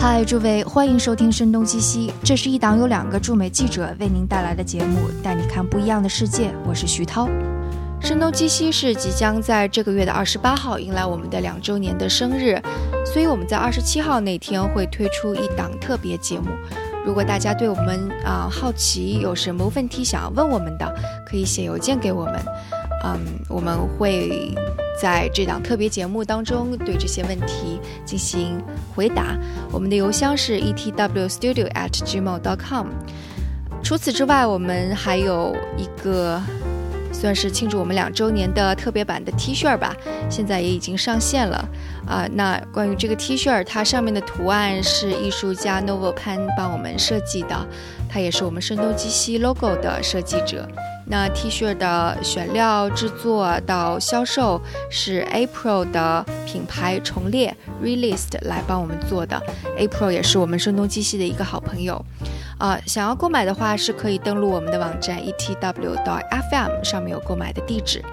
嗨，诸位，欢迎收听《声东击西》，这是一档由两个驻美记者为您带来的节目，带你看不一样的世界。我是徐涛。声东击西是即将在这个月的二十八号迎来我们的两周年的生日，所以我们在二十七号那天会推出一档特别节目。如果大家对我们啊好奇，有什么问题想要问我们的，可以写邮件给我们。嗯，我们会在这档特别节目当中对这些问题进行回答。我们的邮箱是 etwstudio@gmail.com。除此之外，我们还有一个算是庆祝我们两周年的特别版的 T 恤吧，现在也已经上线了。啊，那关于这个 T 恤，它上面的图案是艺术家 Novo Pan 帮我们设计的，他也是我们声东击西 logo 的设计者。那 T 恤的选料制作到销售是 April 的品牌重列 Released 来帮我们做的，April 也是我们声东击西的一个好朋友，啊，想要购买的话是可以登录我们的网站 etw.fm 上面有购买的地址，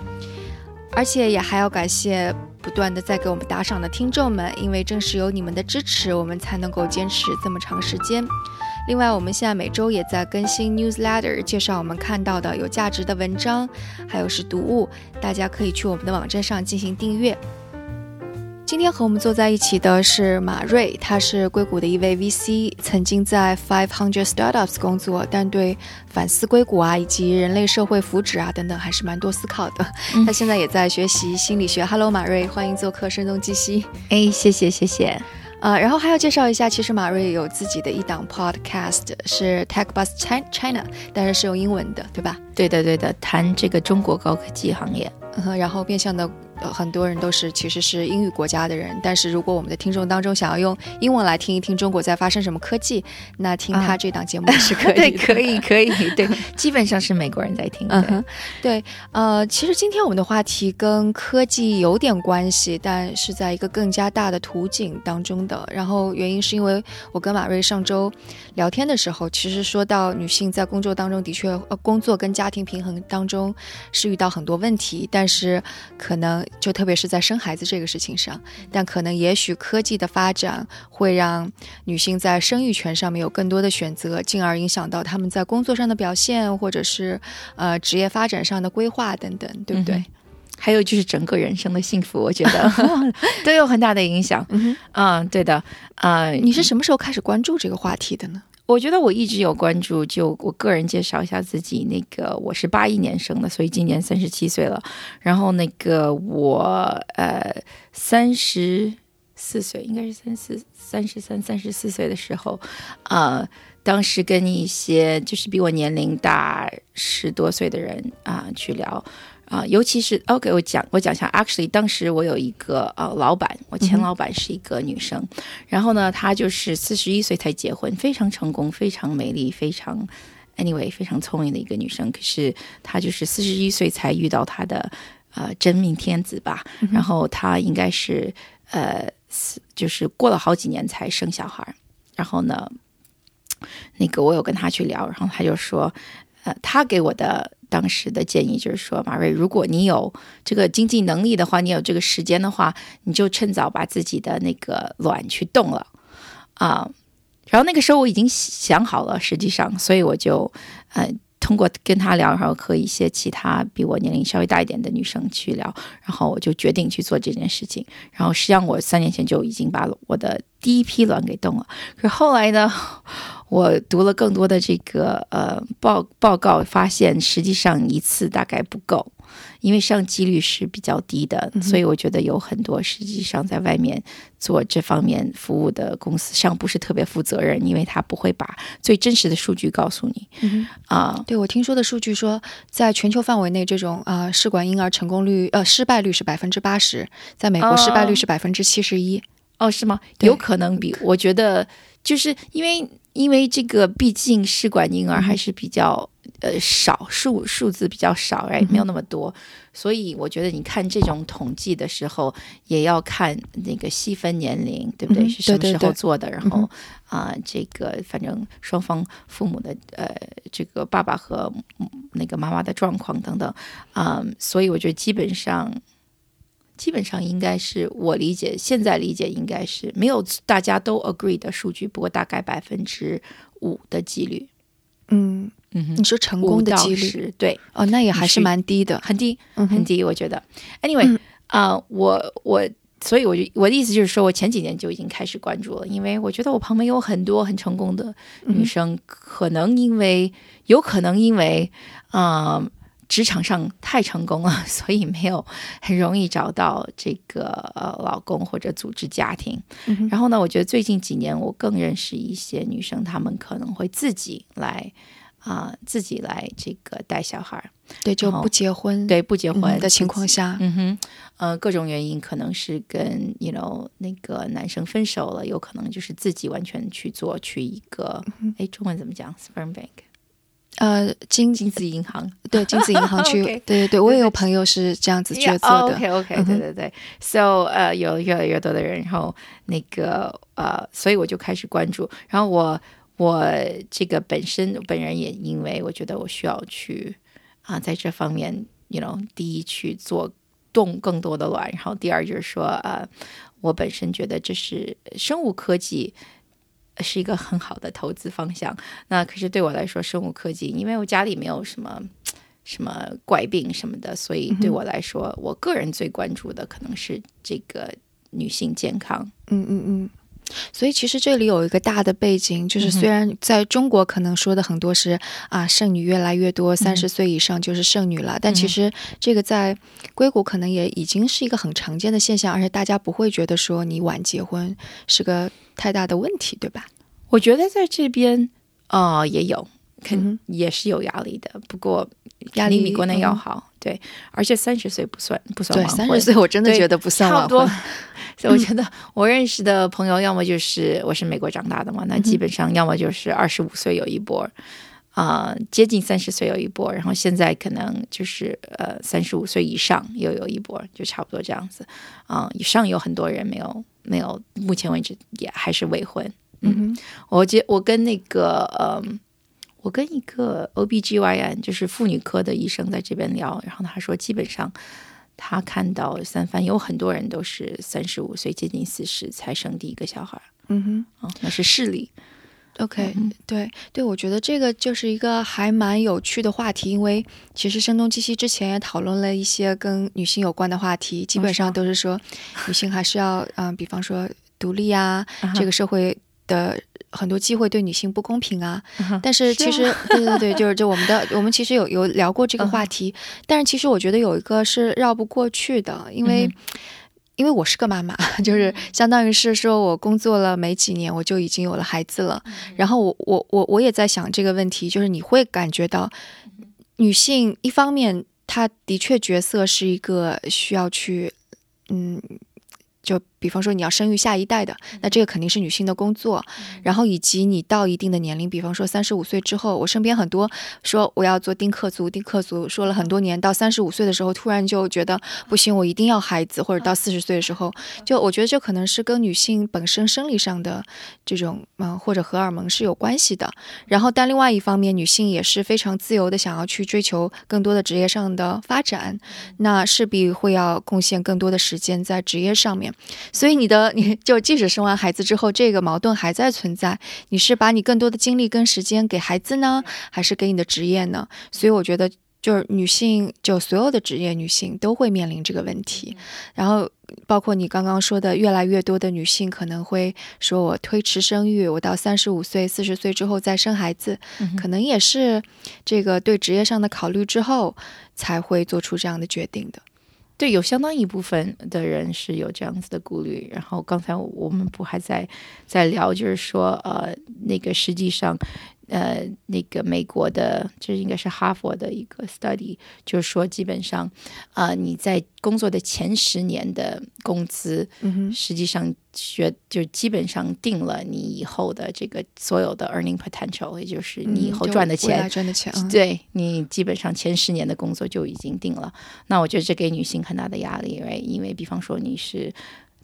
而且也还要感谢不断的在给我们打赏的听众们，因为正是有你们的支持，我们才能够坚持这么长时间。另外，我们现在每周也在更新 newsletter，介绍我们看到的有价值的文章，还有是读物，大家可以去我们的网站上进行订阅。今天和我们坐在一起的是马瑞，他是硅谷的一位 VC，曾经在 Five Hundred Startups 工作，但对反思硅谷啊以及人类社会福祉啊等等还是蛮多思考的。他现在也在学习心理学。Hello，马瑞，欢迎做客声东击西。哎，谢谢谢谢。啊，然后还要介绍一下，其实马瑞有自己的一档 podcast，是 Tech Bus China，但是是用英文的，对吧？对的，对的，谈这个中国高科技行业，然后变相的。呃，很多人都是其实是英语国家的人，但是如果我们的听众当中想要用英文来听一听中国在发生什么科技，那听他这档节目是可以，对，可以，可以，对，基本上是美国人在听。嗯哼，对，呃，其实今天我们的话题跟科技有点关系，但是在一个更加大的图景当中的。然后原因是因为我跟马瑞上周聊天的时候，其实说到女性在工作当中的确，呃，工作跟家庭平衡当中是遇到很多问题，但是可能。就特别是在生孩子这个事情上，但可能也许科技的发展会让女性在生育权上面有更多的选择，进而影响到他们在工作上的表现，或者是呃职业发展上的规划等等，对不对？还有就是整个人生的幸福，我觉得 都有很大的影响。嗯，对的。啊，你是什么时候开始关注这个话题的呢？我觉得我一直有关注，就我个人介绍一下自己。那个我是八一年生的，所以今年三十七岁了。然后那个我呃三十四岁，应该是三四三十三三十四岁的时候，啊，当时跟一些就是比我年龄大十多岁的人啊去聊。啊，尤其是 OK，我讲我讲一下，Actually，当时我有一个呃老板，我前老板是一个女生，然后呢，她就是四十一岁才结婚，非常成功，非常美丽，非常 Anyway，非常聪明的一个女生。可是她就是四十一岁才遇到她的呃真命天子吧，然后她应该是呃就是过了好几年才生小孩，然后呢，那个我有跟她去聊，然后她就说，呃，他给我的。当时的建议就是说，马瑞，如果你有这个经济能力的话，你有这个时间的话，你就趁早把自己的那个卵去冻了啊。然后那个时候我已经想好了，实际上，所以我就嗯通过跟他聊，然后和一些其他比我年龄稍微大一点的女生去聊，然后我就决定去做这件事情。然后实际上我三年前就已经把我的第一批卵给冻了，可后来呢？我读了更多的这个呃报报告，发现实际上一次大概不够，因为上几率是比较低的，所以我觉得有很多实际上在外面做这方面服务的公司上不是特别负责任，因为他不会把最真实的数据告诉你。啊，对我听说的数据说，在全球范围内，这种啊试管婴儿成功率呃失败率是百分之八十，在美国失败率是百分之七十一。哦，是吗？有可能比我觉得就是因为。因为这个毕竟试管婴儿还是比较呃少数数字比较少哎，没有那么多，所以我觉得你看这种统计的时候，也要看那个细分年龄，对不对？是什么时候做的？然后啊，这个反正双方父母的呃，这个爸爸和那个妈妈的状况等等啊，所以我觉得基本上基本上应该是我理解，现在理解应该是没有大家都 agree 的数据，不过大概百分之五的几率。嗯嗯哼。你，说成功的几率。对，哦，那也还是蛮低的。很低，嗯，很低，我觉得。Anyway，啊、我我，所以我就我的意思就是说，我前几年就已经开始关注了，因为我觉得我旁边有很多很成功的女生，可能因为有可能因为啊、职场上太成功了，所以没有很容易找到这个呃老公或者组织家庭。嗯然后呢，我觉得最近几年我更认识一些女生，她们可能会自己来啊、自己来这个带小孩儿，对，就不结婚对，不结婚、嗯的情况下，嗯哼，呃，各种原因可能是跟 you know 那个男生分手了，有可能就是自己完全去做去一个，哎、中文怎么讲？sperm bank 呃，金精子银行。对金子银行去 对对对，我也有朋友是这样子 去做的。OK OK，、嗯对对对，so 呃，有越来越多的人，然后那个呃，所以我就开始关注，然后我我这个本身本人也因为我觉得我需要去啊、在这方面，you know，第一去做动更多的卵，然后第二就是说呃，我本身觉得这是生物科技。是一个很好的投资方向。那可是对我来说，生物科技，因为我家里没有什么什么怪病什么的，所以对我来说，我个人最关注的可能是这个女性健康。嗯嗯嗯。所以其实这里有一个大的背景，就是虽然在中国可能说的很多是啊剩女越来越多，三十岁以上就是剩女了，但其实这个在硅谷可能也已经是一个很常见的现象，而且大家不会觉得说你晚结婚是个太大的问题，对吧？我觉得在这边啊、呃也有，肯、也是有压力的，不过压力比国内要嗯好。对，而且三十岁不算不算对，晚婚三十岁我真的觉得不算晚婚。。所以我觉得我认识的朋友，要么就是我是美国长大的嘛，那基本上要么就是二十五岁有一波，啊、接近三十岁有一波，然后现在可能就是呃三十五岁以上又有一波，就差不多这样子。啊、以上有很多人没有没有，目前为止也还是未婚。嗯哼，我觉我跟那个嗯，我跟一个 OBGYN 就是妇女科的医生在这边聊，然后他说基本上他看到三番有很多人都是三十五岁接近四十才生第一个小孩嗯哼。啊、那是视力。OK，、嗯对对，我觉得这个就是一个还蛮有趣的话题，因为其实声东击西之前也讨论了一些跟女性有关的话题，基本上都是说女性还是要嗯、比方说独立啊，这个社会的很多机会对女性不公平啊。但是是其实，对对对，就是就我们的我们其实有有聊过这个话题，但是其实我觉得有一个是绕不过去的，因为。嗯因为我是个妈妈，就是相当于是说我工作了没几年，我就已经有了孩子了。然后我我我我也在想这个问题，就是你会感觉到女性一方面她的确角色是一个需要去，嗯。就比方说你要生育下一代的，那这个肯定是女性的工作。然后以及你到一定的年龄，比方说三十五岁之后，我身边很多说我要做丁克族，丁克族说了很多年，到三十五岁的时候，突然就觉得不行，我一定要孩子，或者到四十岁的时候，就我觉得这可能是跟女性本身生理上的这种嗯或者荷尔蒙是有关系的。然后，但另外一方面，女性也是非常自由的，想要去追求更多的职业上的发展，那势必会要贡献更多的时间在职业上面。所以你的你就即使生完孩子之后，这个矛盾还在存在。你是把你更多的精力跟时间给孩子呢，还是给你的职业呢？所以我觉得。就是女性，就所有的职业女性都会面临这个问题，然后包括你刚刚说的，越来越多的女性可能会说，我推迟生育，我到三十五岁、四十岁之后再生孩子，可能也是这个对职业上的考虑之后才会做出这样的决定的。对，有相当一部分的人是有这样子的顾虑。然后刚才我们不还在在聊，就是说，呃，那个实际上，呃，那个美国的，这应该是哈佛的一个 study，就是说，基本上，呃，你在工作的前十年的工资，嗯，实际上学就基本上定了你以后的这个所有的 earning potential，也就是你以后赚的钱，赚的钱，嗯对你基本上前十年的工作就已经定了。那我觉得这给女性很大的压力，right？因为比方说你是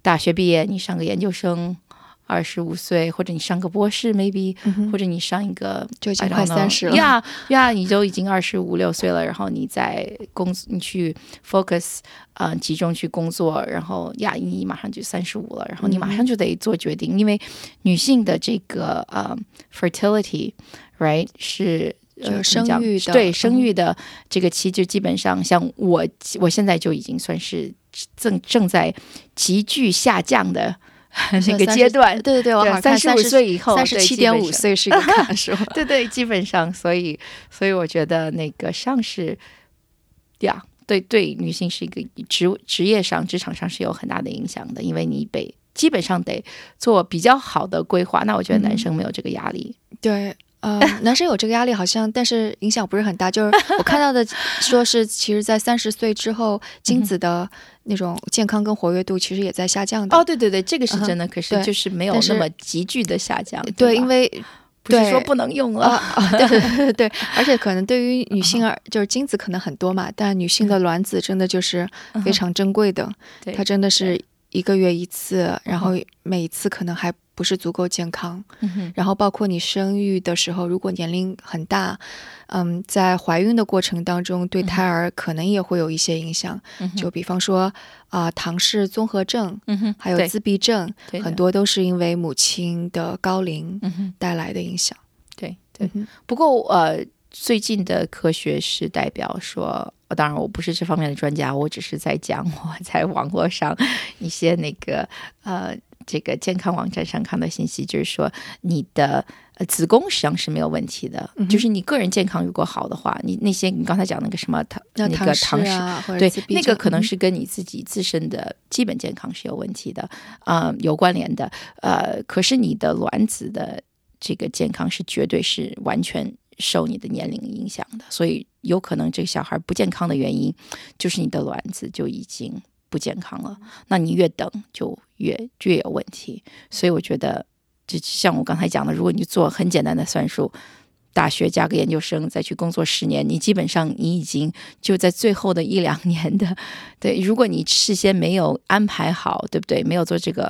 大学毕业，你上个研究生二十五岁，或者你上个博士，maybe，、或者你上一个就已经快三十了。呀呀，你都已经二十五六岁了，然后你在工，你去 focus，呃，集中去工作，然后呀，你马上就三十五了，然后你马上就得做决定，因为女性的这个呃 fertility，right 是。生育的对嗯生育的这个期，就基本上像我，我现在就已经算是正正在急剧下降的 那个阶段，对对对，我好像三十五岁以后，三十七点五，岁是一个 坎是吧？对对，基本上，所以所以我觉得那个上是呀，对对，女性是一个职职业上、职场上是有很大的影响的，因为你得基本上得做比较好的规划。那我觉得男生没有这个压力，对，呃，男生有这个压力，好像但是影响不是很大。就是 我看到的，说是其实，在三十岁之后，精子的那种健康跟活跃度其实也在下降的。哦，对对对，这个是真的，可是就是没有那么急剧的下降。对，吧因为不是说不能用啊了，啊，对对对对对，而且可能对于女性而就是精子可能很多嘛，但女性的卵子真的就是非常珍贵的，对它真的是一个月一次，然后嗯每一次可能还不是足够健康。嗯然后包括你生育的时候，如果年龄很大，嗯，在怀孕的过程当中，对胎儿可能也会有一些影响。嗯就比方说啊、唐氏综合症，嗯，还有自闭症，很多都是因为母亲的高龄带来的影响。对对。嗯不过呃，最近的科学是代表说，呃当然我不是这方面的专家，我只是在讲我在网络上一些那个呃这个健康网站上看到信息，就是说你的。呃，子宫实际上是没有问题的，嗯就是你个人健康如果好的话，你那些你刚才讲那个什么糖那个唐氏唐氏啊，对那个可能是跟你自己自身的基本健康是有问题的，啊、有关联的。呃，可是你的卵子的这个健康是绝对是完全受你的年龄影响的，所以有可能这个小孩不健康的原因就是你的卵子就已经不健康了。那你越等就越越有问题，所以我觉得，就像我刚才讲的，如果你做很简单的算术。大学加个研究生，再去工作十年，你基本上你已经就在最后的一两年的，对，如果你事先没有安排好，对不对？没有做这个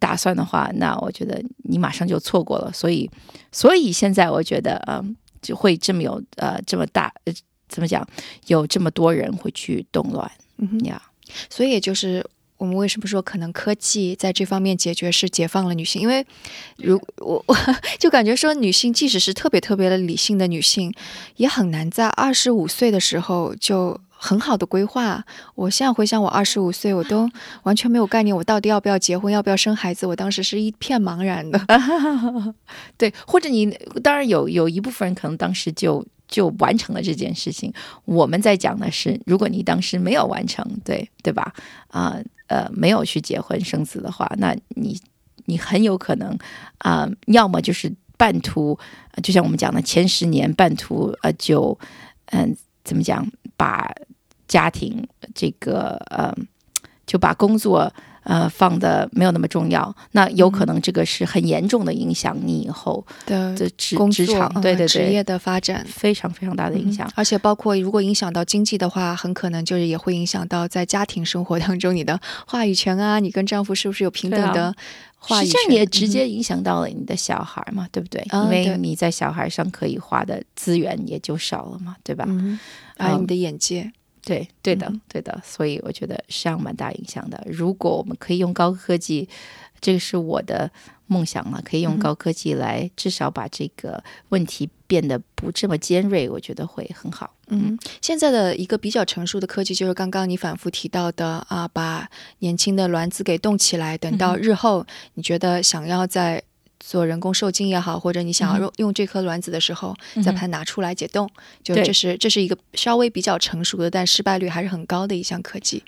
打算的话，那我觉得你马上就错过了。所以，所以现在我觉得，嗯，就会这么有呃这么大，呃，怎么讲？有这么多人会去动乱嗯哼，呀。所以也就是我们为什么说可能科技在这方面解决是解放了女性，因为如我我 就感觉说女性即使是特别特别的理性的女性，也很难在二十五岁的时候就。很好的规划。我现在回想，我二十五岁，我都完全没有概念，我到底要不要结婚，要不要生孩子。我当时是一片茫然的。对，或者你当然有有一部分人可能当时就就完成了这件事情。我们在讲的是，如果你当时没有完成，对对吧？啊呃呃没有去结婚生子的话，那你你很有可能啊、要么就是半途，就像我们讲的前十年半途呃就嗯、怎么讲，把家庭这个呃就把工作。呃，放的没有那么重要，那有可能这个是很严重的影响你以后的的职工职场，嗯对对对，职业的发展非常非常大的影响。嗯而且包括如果影响到经济的话，很可能就是也会影响到在家庭生活当中你的话语权啊，你跟丈夫是不是有平等的话实际语权？上也直接影响到了你的小孩嘛，对不对？啊因为你在小孩上可以花的资源也就少了嘛，对吧？还有嗯你的眼界，对，对的嗯，对的。所以我觉得是这样蛮大影响的。如果我们可以用高科技，这个是我的梦想了，可以用嗯高科技来至少把这个问题变得不这么尖锐，我觉得会很好。嗯，现在的一个比较成熟的科技就是刚刚你反复提到的啊，把年轻的卵子给冻起来，等到日后你觉得想要在做人工受精也好，或者你想要用用这颗卵子的时候，嗯再把它拿出来解冻，就这是这是一个稍微比较成熟的，但失败率还是很高的一项科技。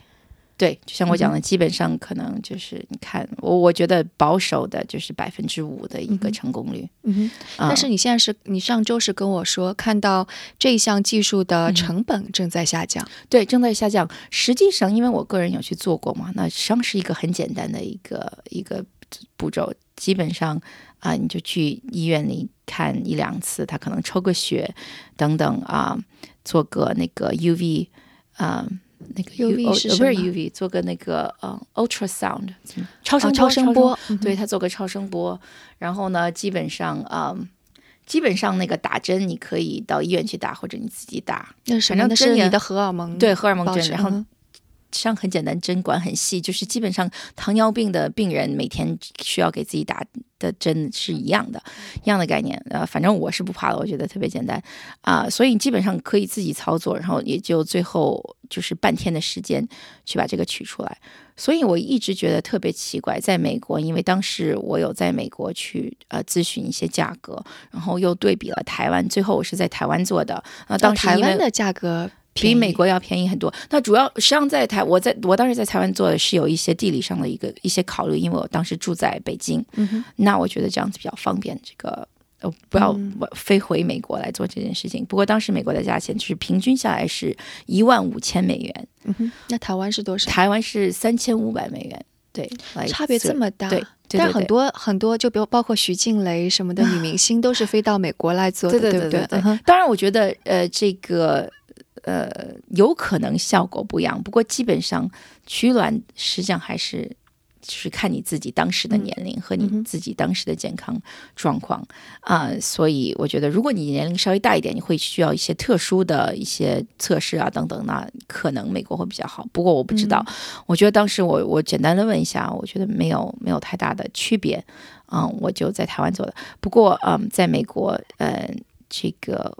对，就像我嗯讲的，基本上可能就是你看，我我觉得保守的就是百分之五的一个成功率。嗯哼，啊但是你现在是你上周是跟我说，看到这一项技术的嗯成本正在下降。对，正在下降。实际上，因为我个人有去做过嘛，那实际上是一个很简单的一个一个步骤。基本上啊、你就去医院里看一两次，他可能抽个血等等啊、做个那个 UV 啊、那个 UV 是不是是什么？UV，做个那个呃 ultrasound 超啊声波、超声波，嗯对他做个超声波，然后呢，基本上啊、嗯基本上那个打针你可以到医院去打，或者你自己打，那什么？反正针也那是你的荷尔蒙对荷尔蒙针然后嗯上很简单，针管很细，就是基本上糖尿病的病人每天需要给自己打的针是一样的，一样的概念。呃，反正我是不怕的，我觉得特别简单啊、所以你基本上可以自己操作，然后也就最后就是半天的时间去把这个取出来。所以我一直觉得特别奇怪，在美国，因为当时我有在美国去呃咨询一些价格，然后又对比了台湾，最后我是在台湾做的。啊、当时台湾的价格比美国要便宜很多。那主要实际上在台，我在我当时在台湾做的是有一些地理上的一个一些考虑，因为我当时住在北京，嗯那我觉得这样子比较方便。这个呃，不要飞回美国来做这件事情。不过当时美国的价钱就是平均下来是一万五千美元，嗯哼，那台湾是多少？台湾是三千五百美元，对，差别这么大。对。对对对但很多很多，就比如包括徐静蕾什么的女明星，都是飞到美国来做的，对对不对对当然，我觉得呃，这个呃，有可能效果不一样，不过基本上取卵实际上还是就是看你自己当时的年龄和你自己当时的健康状况啊、所以我觉得，如果你年龄稍微大一点，你会需要一些特殊的一些测试啊等等，那可能美国会比较好。不过我不知道，我觉得当时我我简单的问一下，我觉得没有没有太大的区别，嗯，我就在台湾做的。不过嗯，在美国，呃，这个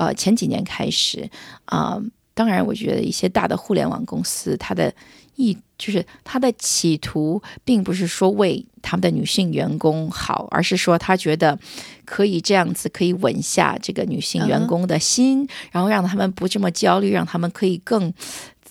呃前几年开始啊、当然我觉得一些大的互联网公司，它的意就是它的企图，并不是说为他们的女性员工好，而是说他觉得可以这样子可以稳下这个女性员工的心，然后让他们不这么焦虑，让他们可以更。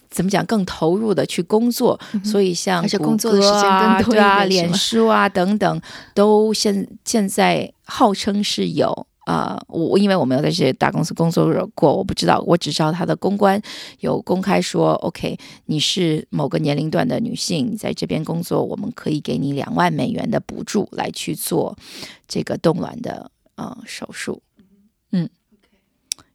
怎么讲？更投入的去工作，所以像而且谷工作的时间歌啊更多对啊，脸书啊等等，都现现在号称是有啊、我因为我没有在这些大公司工作过，我不知道，我只知道他的公关有公开说，OK，你是某个年龄段的女性，你在这边工作，我们可以给你两万美元的补助来去做这个冻卵的呃手术，嗯。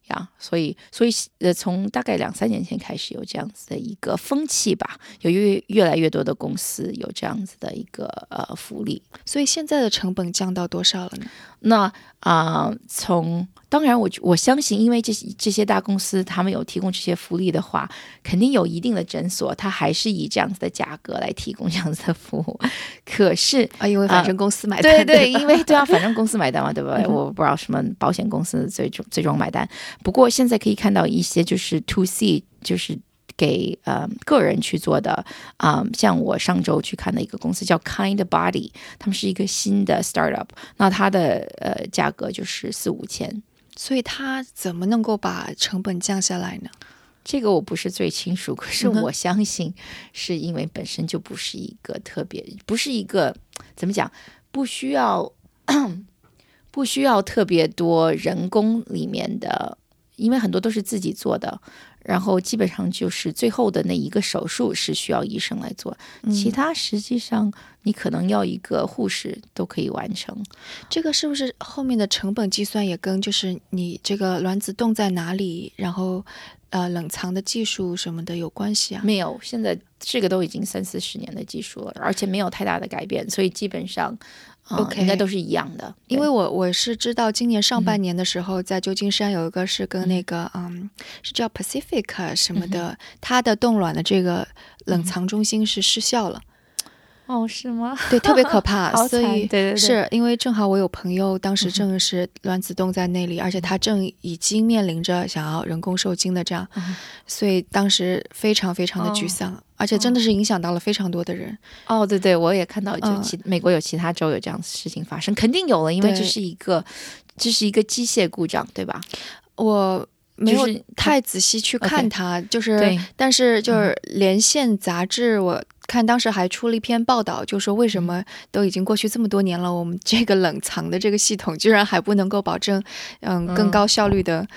呀，所以所以呃，从大概两三年前开始有这样子的一个风气吧，有越越来越多的公司有这样子的一个呃福利。所以现在的成本降到多少了呢？那啊、从当然我我相信，因为这些这些大公司他们有提供这些福利的话，肯定有一定的诊所，它还是以这样子的价格来提供这样子的服务。可是啊，因为反正公司买单，对对，因为对啊，反正公司买单嘛，对吧？我不知道什么保险公司最终最终买单。不过现在可以看到一些就是 to C，就是给呃个人去做的啊、像我上周去看的一个公司叫 Kind Body，他们是一个新的 startup，那它的呃价格就是四五千。所以它怎么能够把成本降下来呢？这个我不是最清楚，可是我相信是因为本身就不是一个特别，不是一个怎么讲，不需要 不需要特别多人工里面的，因为很多都是自己做的，然后基本上就是最后的那一个手术是需要医生来做，其他实际上你可能要一个护士都可以完成。这个是不是后面的成本计算也跟就是你这个卵子冻在哪里，然后呃冷藏的技术什么的有关系啊？没有，现在这个都已经三四十年的技术了，而且没有太大的改变，所以基本上，呃 OK 应该都是一样的。因为我我是知道今年上半年的时候，在旧金山有一个是跟那个嗯是叫 Pacific 什么的，它的冻卵的这个冷藏中心是失效了，哦，是吗？对，特别可怕，所以对对对。是因为正好我有朋友当时正是卵子冻在那里，而且他正已经面临着想要人工受精的这样，嗯所以当时非常非常的沮丧，而且真的是影响到了非常多的人。哦，对对，我也看到，就嗯其、美国有其他州有这样的事情发生，肯定有了，因为这是一个这是一个机械故障，对吧？我没有太仔细去看它，就是对，但是就是连线杂志，我看当时还出了一篇报道，就说为什么都已经过去这么多年了，我们这个冷藏的这个系统居然还不能够保证，嗯，更嗯高效率的。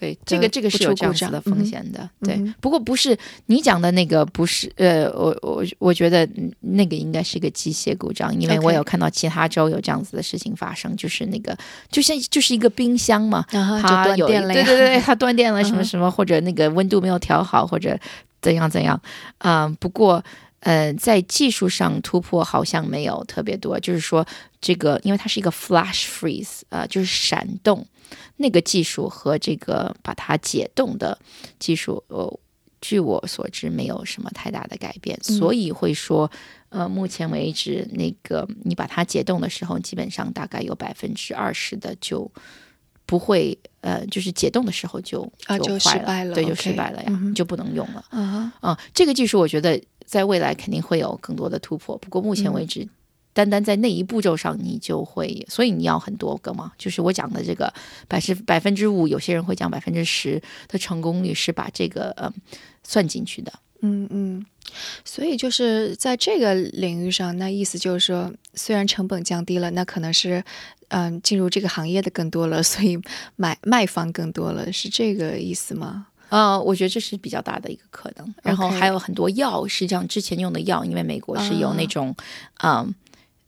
对，这个这个是有这样子的风险的，对。不过不是你讲的那个，不是呃，我我我觉得嗯那个应该是一个机械故障，因为我有看到其他州有这样子的事情发生，就是那个就像就是一个冰箱嘛，然后它有断电了。对对对，它断电了什么什么，或者那个温度没有调好，或者怎样怎样，嗯，不过呃，在技术上突破好像没有特别多，就是说这个，因为它是一个 flash freeze，呃，就是闪动那个技术和这个把它解冻的技术，呃，据我所知没有什么太大的改变，所以会说，呃，目前为止那个你把它解冻的时候，基本上大概有百分之二十的就。不会，呃，就是解冻的时候就就失败了，对，就失败了呀，就不能用了。啊，这个技术我觉得在未来肯定会有更多的突破。不过目前为止，单单在那一步骤上，你就会，所以你要很多个嘛。就是我讲的这个百十百分之五，有些人会讲百分之十的成功率是把这个呃算进去的。嗯嗯，所以就是在这个领域上，那意思就是说，虽然成本降低了，那可能是。嗯，进入这个行业的更多了，所以买卖方更多了，是这个意思吗？啊，我觉得这是比较大的一个可能。然后还有很多药，实际上之前用的药，因为美国是有那种，嗯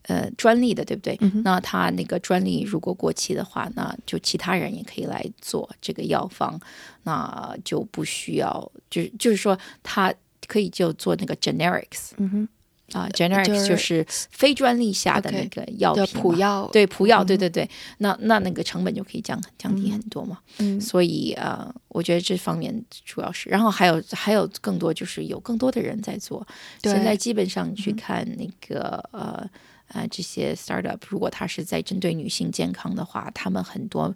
呃专利的，对不对？那他那个专利如果过期的话，那就其他人也可以来做这个药方，那就不需要，就是就是说，他可以就做那个 generics。嗯哼。啊，generic 就是非专利下的那个药品，普药，对普药，对对对，那那那个成本就可以降降低很多嘛。嗯，所以呃，我觉得这方面主要是，然后还有还有更多就是有更多的人在做。现在基本上去看那个呃呃这些 startup，如果它是在针对女性健康的话，他们很多。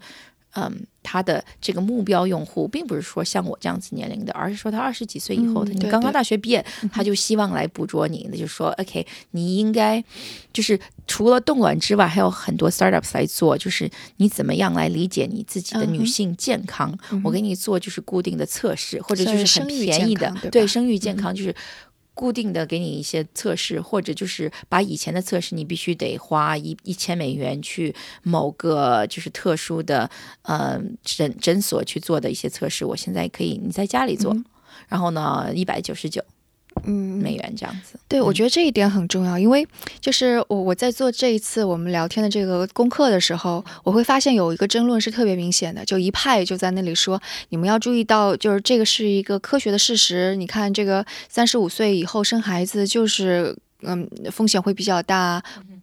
嗯，他的这个目标用户并不是说像我这样子年龄的，而是说他二十几岁以后的，你刚刚大学毕业，他就希望来捕捉你，那就说 OK，你应该就是除了冻卵之外，还有很多 startups 来做，就是你怎么样来理解你自己的女性健康？我给你做就是固定的测试，或者就是很便宜的，对生育健康就是。固定的给你一些测试，或者就是把以前的测试，你必须得花一一千美元去某个就是特殊的呃诊诊所去做的一些测试。我现在可以你在家里做，然后呢一百九十九。嗯，美元这样子，对我觉得这一点很重要，因为就是我我在做这一次我们聊天的这个功课的时候，我会发现有一个争论是特别明显的，就一派就在那里说，你们要注意到，就是这个是一个科学的事实，你看这个三十五岁以后生孩子就是。嗯，风险会比较大，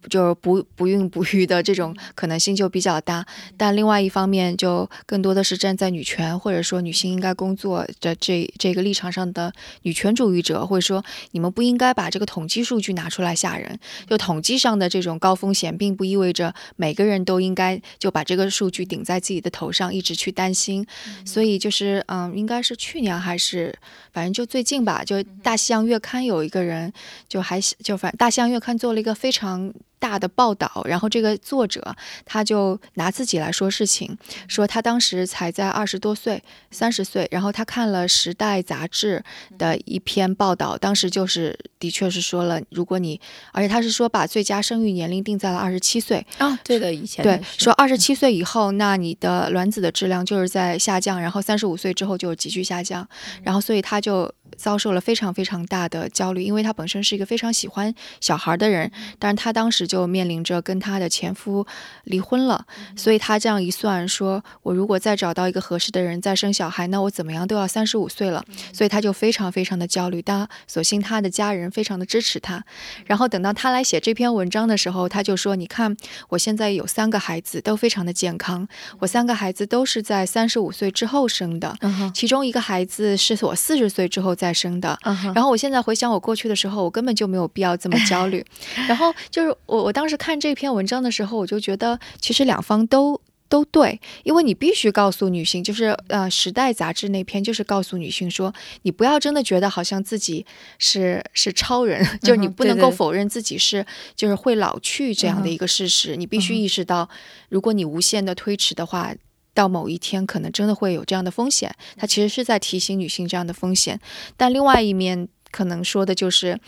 就是不不孕不育的这种可能性就比较大。但另外一方面，就更多的是站在女权或者说女性应该工作的这这个立场上的女权主义者，会说你们不应该把这个统计数据拿出来吓人。就统计上的这种高风险，并不意味着每个人都应该就把这个数据顶在自己的头上，一直去担心。所以就是嗯，应该是去年还是反正就最近吧，就《大西洋月刊》有一个人就还。就反大西洋月刊做了一个非常。大的报道，然后这个作者他就拿自己来说事情，说他当时才在二十多岁，三十岁，然后他看了《时代》杂志的一篇报道，当时就是的确是说了，如果你，而且他是说把最佳生育年龄定在了二十七岁啊，对的，以前对说二十七岁以后，那你的卵子的质量就是在下降，然后三十五岁之后就急剧下降，然后所以他就遭受了非常非常大的焦虑，因为他本身是一个非常喜欢小孩的人，但是他当时。就面临着跟她的前夫离婚了，所以她这样一算，说我如果再找到一个合适的人再生小孩，那我怎么样都要三十五岁了，所以她就非常非常的焦虑。但所幸她的家人非常的支持她。然后等到她来写这篇文章的时候，她就说：“你看，我现在有三个孩子，都非常的健康。我三个孩子都是在三十五岁之后生的，其中一个孩子是我四十岁之后再生的。然后我现在回想我过去的时候，我根本就没有必要这么焦虑。然后就是我。我当时看这篇文章的时候，我就觉得其实两方都都对，因为你必须告诉女性，就是呃，《时代》杂志那篇就是告诉女性说，你不要真的觉得好像自己是是超人，就是你不能够否认自己是就是会老去这样的一个事实。你必须意识到，如果你无限的推迟的话，到某一天可能真的会有这样的风险。它其实是在提醒女性这样的风险，但另外一面可能说的就是，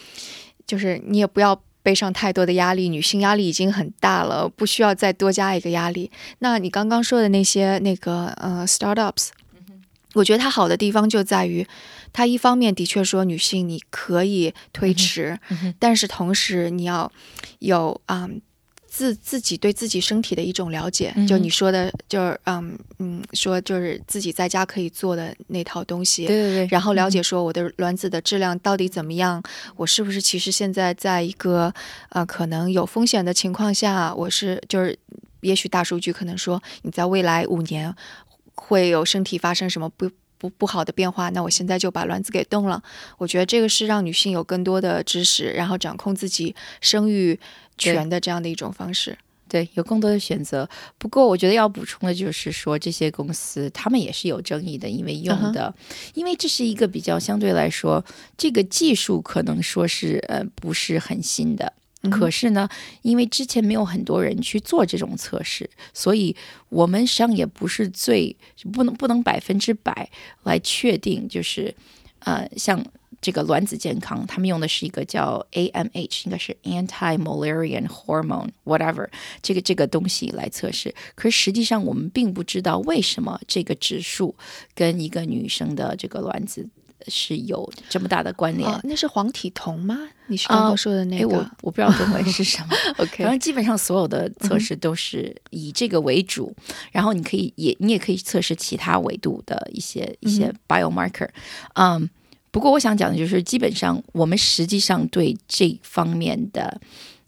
就是你也不要。背上太多的压力，女性压力已经很大了，不需要再多加一个压力。那你刚刚说的那些那个呃，startups，我觉得它好的地方就在于，它一方面的确说女性你可以推迟，但是同时你要有啊自自己对自己身体的一种了解，嗯就你说的，就是嗯嗯，说就是自己在家可以做的那套东西，对对对，然后了解说我的卵子的质量到底怎么样，我是不是其实现在在一个呃可能有风险的情况下，我是就是也许大数据可能说你在未来五年会有身体发生什么不。不不好的变化，那我现在就把卵子给冻了。我觉得这个是让女性有更多的知识，然后掌控自己生育权的这样的一种方式。对，有更多的选择。不过，我觉得要补充的就是说，这些公司他们也是有争议的，因为用的，因为这是一个比较相对来说，这个技术可能说是呃不是很新的。可是呢，因为之前没有很多人去做这种测试，所以我们实际上也不是最不能不能百分之百来确定，就是呃像。这个卵子健康，他们用的是一个叫 AMH，应该是 anti-Mullerian hormone whatever 这个这个东西来测试。可是实际上我们并不知道为什么这个指数跟一个女生的这个卵子是有这么大的关联。哦，那是黄体酮吗？你是刚刚说的那哎，个？我我不知道中文是什么。OK，反正基本上所有的测试都是以这个为主，然后你可以也你也可以测试其他维度的一些一些 biomarker，嗯。不过我想讲的就是，基本上我们实际上对这方面的，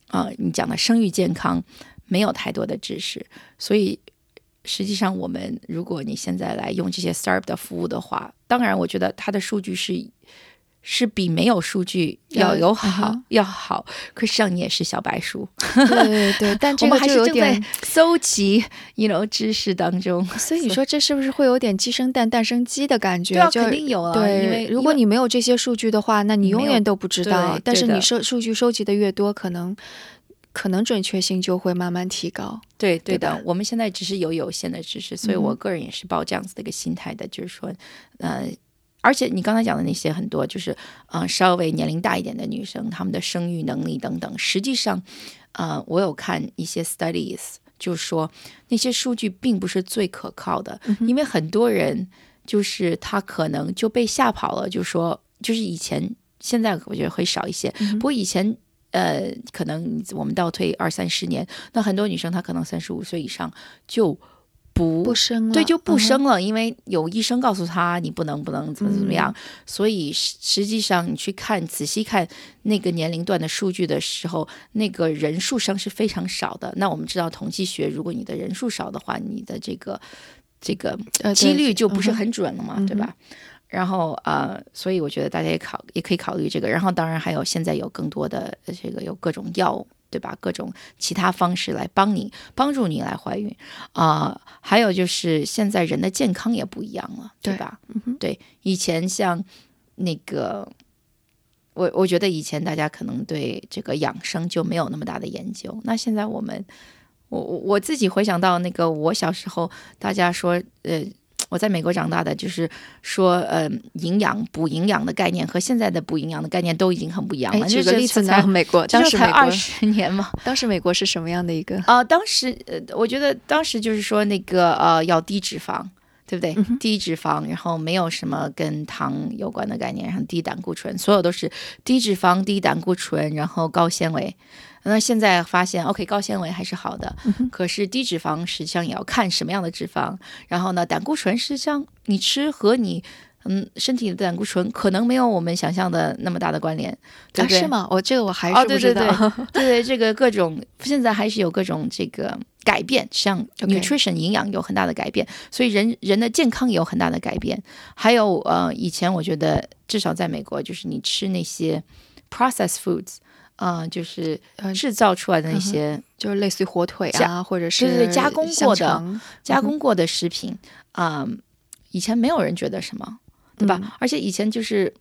啊，你讲的生育健康没有太多的知识，所以实际上我们如果你现在来用这些 s t a r 的服务的话，当然我觉得它的数据是是比没有数据要有好、嗯要好，可实际上你也是小白鼠。对对对，但这我个们还是有点在，搜集，you know 知识当中。所以你说这是不是会有点鸡生蛋，蛋生鸡的感觉？对肯定有啊，对，因为如果你没有这些数据的话，那你永远都不知道但是你收数据收集的越多，可能可能准确性就会慢慢提高。对对的，我们现在只是有有限的知识，所以嗯我个人也是抱这样子的一个心态的，就是说，呃。而且你刚才讲的那些很多，就是呃稍微年龄大一点的女生，她们的生育能力等等，实际上，呃，我有看一些 studies，就是说那些数据并不是最可靠的，因为很多人就是他可能就被吓跑了，就说就是以前现在我觉得会少一些，不过以前。呃，可能我们倒退二三十年，那很多女生她可能三十五岁以上就不不生了，对，就不生了，因为有医生告诉他你不能不能怎么怎么样，所以实实际上你去看仔细看那个年龄段的数据的时候，那个人数上是非常少的。那我们知道统计学，如果你的人数少的话，你的这个这个呃几率就不是很准了嘛，对吧？然后呃，所以我觉得大家也考也可以考虑这个。然后当然还有现在有更多的呃这个有各种药，对吧？各种其他方式来帮你帮助你来怀孕啊、还有就是现在人的健康也不一样了，对对吧？嗯对，以前像那个。我我觉得以前大家可能对这个养生就没有那么大的研究，那现在我们，我我我自己回想到那个我小时候，大家说，呃，我在美国长大的，就是说，呃，营养补营养的概念和现在的补营养的概念都已经很不一样哎，了。举个例子才呢？美国 当时美国二十年嘛。当时美国是什么样的一个？啊、当时呃，我觉得当时就是说那个呃，要低脂肪，对不对？低脂肪，然后没有什么跟糖有关的概念，然后低胆固醇，所有都是低脂肪、低胆固醇，然后高纤维。那现在发现，OK，高纤维还是好的，可是低脂肪实际上也要看什么样的脂肪。然后呢，胆固醇实际上你吃和你嗯身体的胆固醇可能没有我们想象的那么大的关联，对不对？啊是吗？我这个我还哦，是不知对对道。对对对，这个各种现在还是有各种这个改变，像 nutrition 营养有很大的改变，所以人人的健康也有很大的改变。还有呃，以前我觉得至少在美国，就是你吃那些 processed foods，呃，就是呃制造出来的那些就是类似于火腿啊，或者是对对加工过的加工过的食品，啊、以前没有人觉得什么，对吧？嗯而且以前就是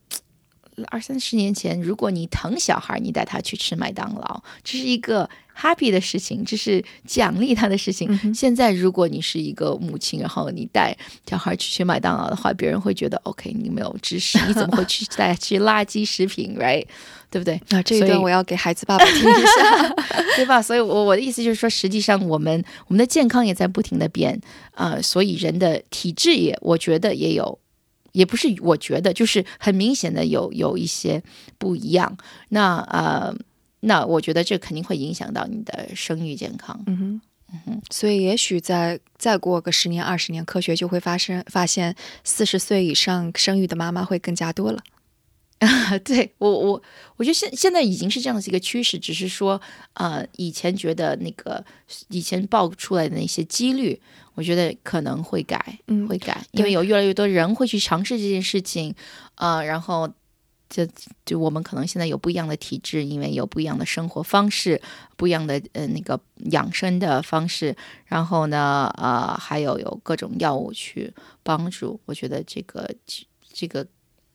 二三十年前，如果你疼小孩，你带他去吃麦当劳，这是一个 happy 的事情，这是奖励他的事情。嗯现在，如果你是一个母亲，然后你带小孩去吃麦当劳的话，别人会觉得 OK，你没有知识，你怎么会去带吃垃圾食品，right？对不对？啊，这一段我要给孩子爸爸听一下。对吧？所以我，我的意思就是说，实际上我们我们的健康也在不停的变，呃，所以人的体质也，我觉得也有，也不是我觉得，就是很明显的有有一些不一样。那呃，那我觉得这肯定会影响到你的生育健康。嗯哼，嗯哼，所以也许在再过个十年、二十年，科学就会发生发现，四十岁以上生育的妈妈会更加多了。对我，我我觉得现现在已经是这样的一个趋势，只是说，呃，以前觉得那个以前爆出来的那些几率，我觉得可能会改，嗯会改，因为有越来越多人会去尝试这件事情，呃，然后就就我们可能现在有不一样的体质，因为有不一样的生活方式，不一样的呃那个养生的方式，然后呢，呃，还有有各种药物去帮助，我觉得这个这个。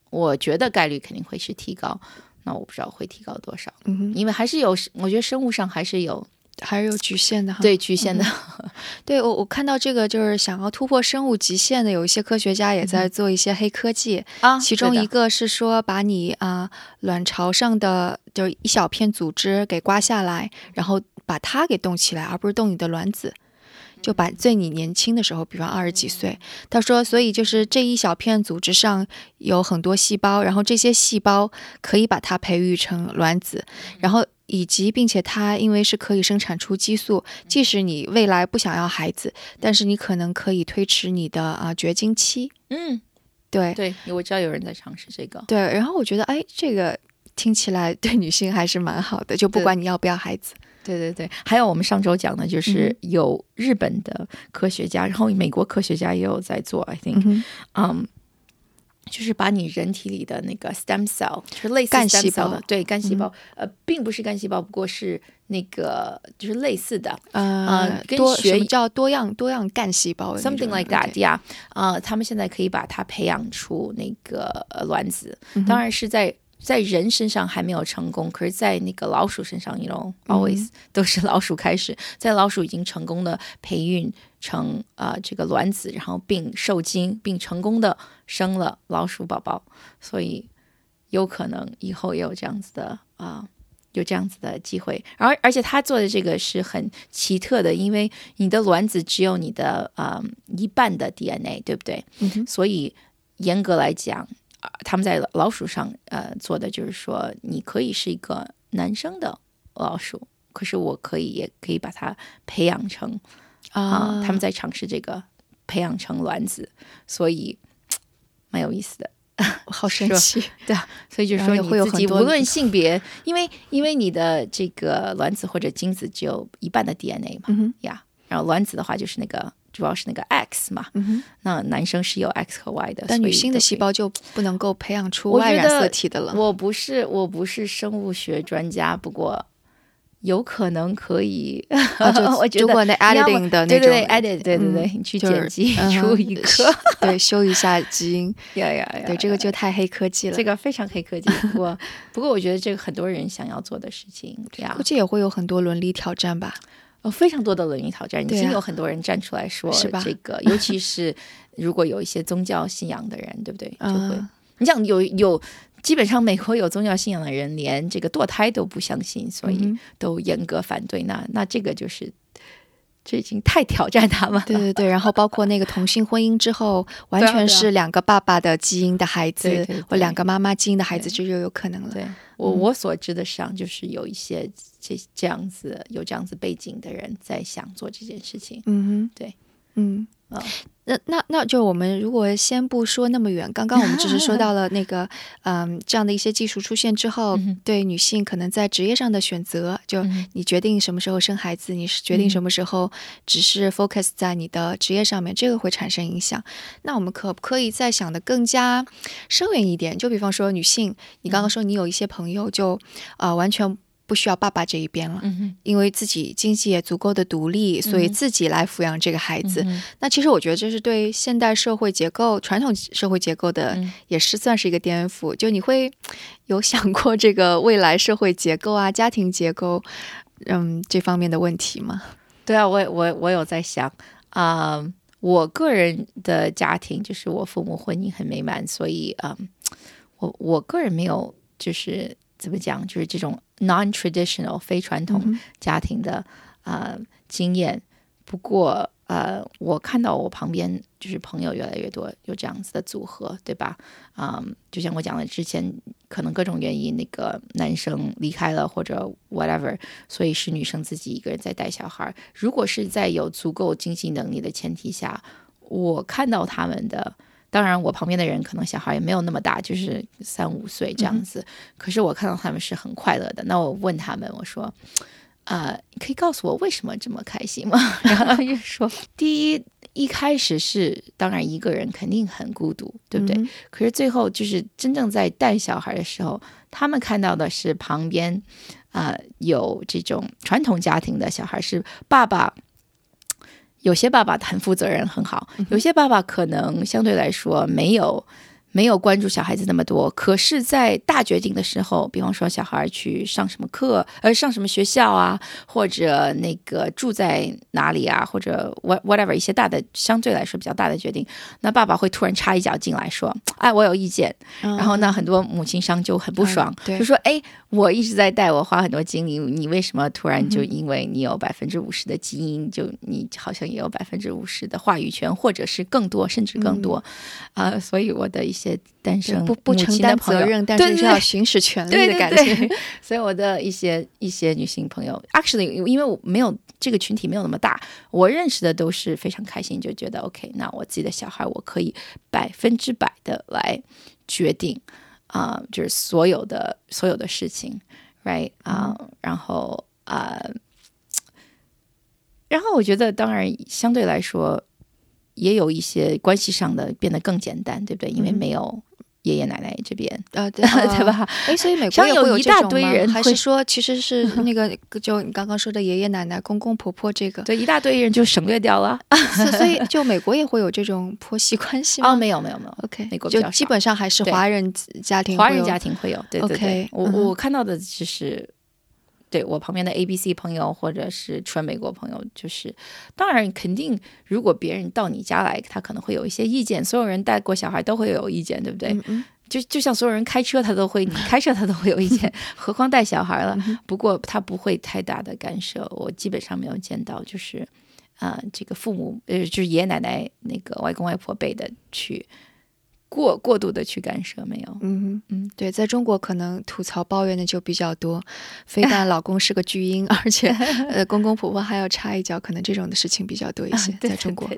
我觉得概率肯定会是提高，那我不知道会提高多少，嗯，因为还是有，我觉得生物上还是有，还是有局限的哈。对局限的，对我我看到这个就是想要突破生物极限的，有一些科学家也在做一些黑科技啊，其中一个是说把你啊卵巢上的就一小片组织给刮下来，然后把它给冻起来，而不是冻你的卵子。就把在你年轻的时候，比方二十几岁，他说，所以就是这一小片组织上有很多细胞，然后这些细胞可以把它培育成卵子，然后以及并且它因为是可以生产出激素，即使你未来不想要孩子，但是你可能可以推迟你的啊绝经期。嗯，对对，我知道有人在尝试这个。对，然后我觉得，哎，这个听起来对女性还是蛮好的，就不管你要不要孩子。对对对，还有我们上周讲的，就是有日本的科学家，然后美国科学家也有在做，I think，嗯，就是把你人体里的那个 stem cell，就是类似干细胞的，对干细胞，呃，并不是干细胞，不过是那个就是类似的，呃，跟多学叫多样多样干细胞，something like that，yeah，啊，他们现在可以把它培养出那个卵子，当然是在。在人身上还没有成功，可是，在那个老鼠身上，you know always 都是老鼠开始，在老鼠已经成功的培育成啊这个卵子，然后并受精，并成功的生了老鼠宝宝，所以有可能以后也有这样子的啊，有这样子的机会。而而且他做的这个是很奇特的，因为你的卵子只有你的啊一半的 DNA，对不对？嗯所以严格来讲。他们在老鼠上呃做的就是说，你可以是一个男生的老鼠，可是我可以也可以把它培养成啊，他们在尝试这个培养成卵子，所以蛮有意思的，好神奇，对啊，所以就是说你自己无论性别，因为因为你的这个卵子或者精子只有一半的 DNA 嘛，呀，然后卵子的话就是那个。主要是那个 X 嘛，嗯那男生是有 X 和 Y 的，但女性的细胞就不能够培养出 Y 染色体的了。我不是我不是生物学专家，不过有可能可以。我觉得如果那 editing 的那种 edit，对对对，你去剪辑出一个，对，修一下基因，呀呀呀，对，这个就太黑科技了。这个非常黑科技，不过不过我觉得这个很多人想要做的事情，估计也会有很多伦理挑战吧。哦非常多的伦理挑战，已经有很多人站出来说这个，尤其是如果有一些宗教信仰的人，对不对？就会，你想有有，基本上美国有宗教信仰的人，连这个堕胎都不相信，所以都严格反对。那那这个就是，这已经太挑战他们。对对对，然后包括那个同性婚姻之后，完全是两个爸爸的基因的孩子，或两个妈妈基因的孩子，这就有可能了。对我我所知的上，就是有一些。这这样子有这样子背景的人在想做这件事情，嗯哼，对，嗯啊，那那那就我们如果先不说那么远，刚刚我们只是说到了那个，嗯，这样的一些技术出现之后，对女性可能在职业上的选择，就你决定什么时候生孩子，你是决定什么时候只是 focus 在你的职业上面，这个会产生影响。那我们可不可以再想的更加深远一点？就比方说女性，你刚刚说你有一些朋友就啊完全。不需要爸爸这一边了，因为自己经济也足够的独立，所以自己来抚养这个孩子。那其实我觉得这是对现代社会结构、传统社会结构的，也是算是一个颠覆。就你会有想过这个未来社会结构啊、家庭结构，嗯，这方面的问题吗？对啊，我我我有在想啊，我个人的家庭就是我父母婚姻很美满，所以啊，我我个人没有就是。怎么讲？就是这种 non-traditional 非传统家庭的啊经验。不过呃，我看到我旁边就是朋友越来越多有这样子的组合，对吧？嗯，就像我讲的，之前可能各种原因，那个男生离开了或者 whatever，所以是女生自己一个人在带小孩。如果是在有足够经济能力的前提下，我看到他们的，当然我旁边的人可能小孩也没有那么大，就是三五岁这样子，可是我看到他们是很快乐的。那我问他们，我说。呃，可以告诉我为什么这么开心吗？然后就说，第一，一开始是当然一个人肯定很孤独，对不对？可是最后就是真正在带小孩的时候，他们看到的是旁边啊有这种传统家庭的小孩，是爸爸，有些爸爸很负责任很好，有些爸爸可能相对来说没有。没有关注小孩子那么多，可是，在大决定的时候，比方说小孩去上什么课，呃，上什么学校啊，或者那个住在哪里啊，或者 what whatever 一些大的相对来说比较大的决定，那爸爸会突然插一脚进来说：“哎，我有意见。”然后呢，很多母亲商就很不爽，就说：“哎，我一直在带我花很多精力，你为什么突然就因为你有百分之五十的基因，就你好像也有百分之五十的话语权，或者是更多，甚至更多啊？”所以我的一些。些单身不不承担责任，但是要行使权利的感觉。所以我的一些一些女性朋友，actually，因为我没有这个群体没有那么大，我认识的都是非常开心，就觉得 OK。那我自己的小孩，我可以百分之百的来决定啊，就是所有的所有的事情，right 啊，然后啊，然后我觉得当然相对来说。也有一些关系上的变得更简单，对不对？因为没有爷爷奶奶这边，呃，对 对吧？哎，所以美国有一大堆人，还是说其实是 那个，就你刚刚说的爷爷奶奶、公公婆婆这个，对，一大堆人就省略掉了。所以，就美国也会有这种婆媳关系吗？哦，没有，没有，没有。OK，美国就基本上还是华人家庭，华人家庭会有。对对对，我我看到的就是。对我旁边的 A、B、C 朋友，或者是纯美国朋友，就是当然肯定，如果别人到你家来，他可能会有一些意见。所有人带过小孩都会有意见，对不对？就就像所有人开车，他都会开车，他都会有意见，何况带小孩了。不过他不会太大的干涉，我基本上没有见到，就是啊，这个父母呃，就是爷爷奶奶那个外公外婆辈的去。过过度的去干涉没有？嗯嗯，对，在中国可能吐槽抱怨的就比较多，非但老公是个巨婴，而且 呃公公婆婆还要插一脚，可能这种的事情比较多一些，在中国。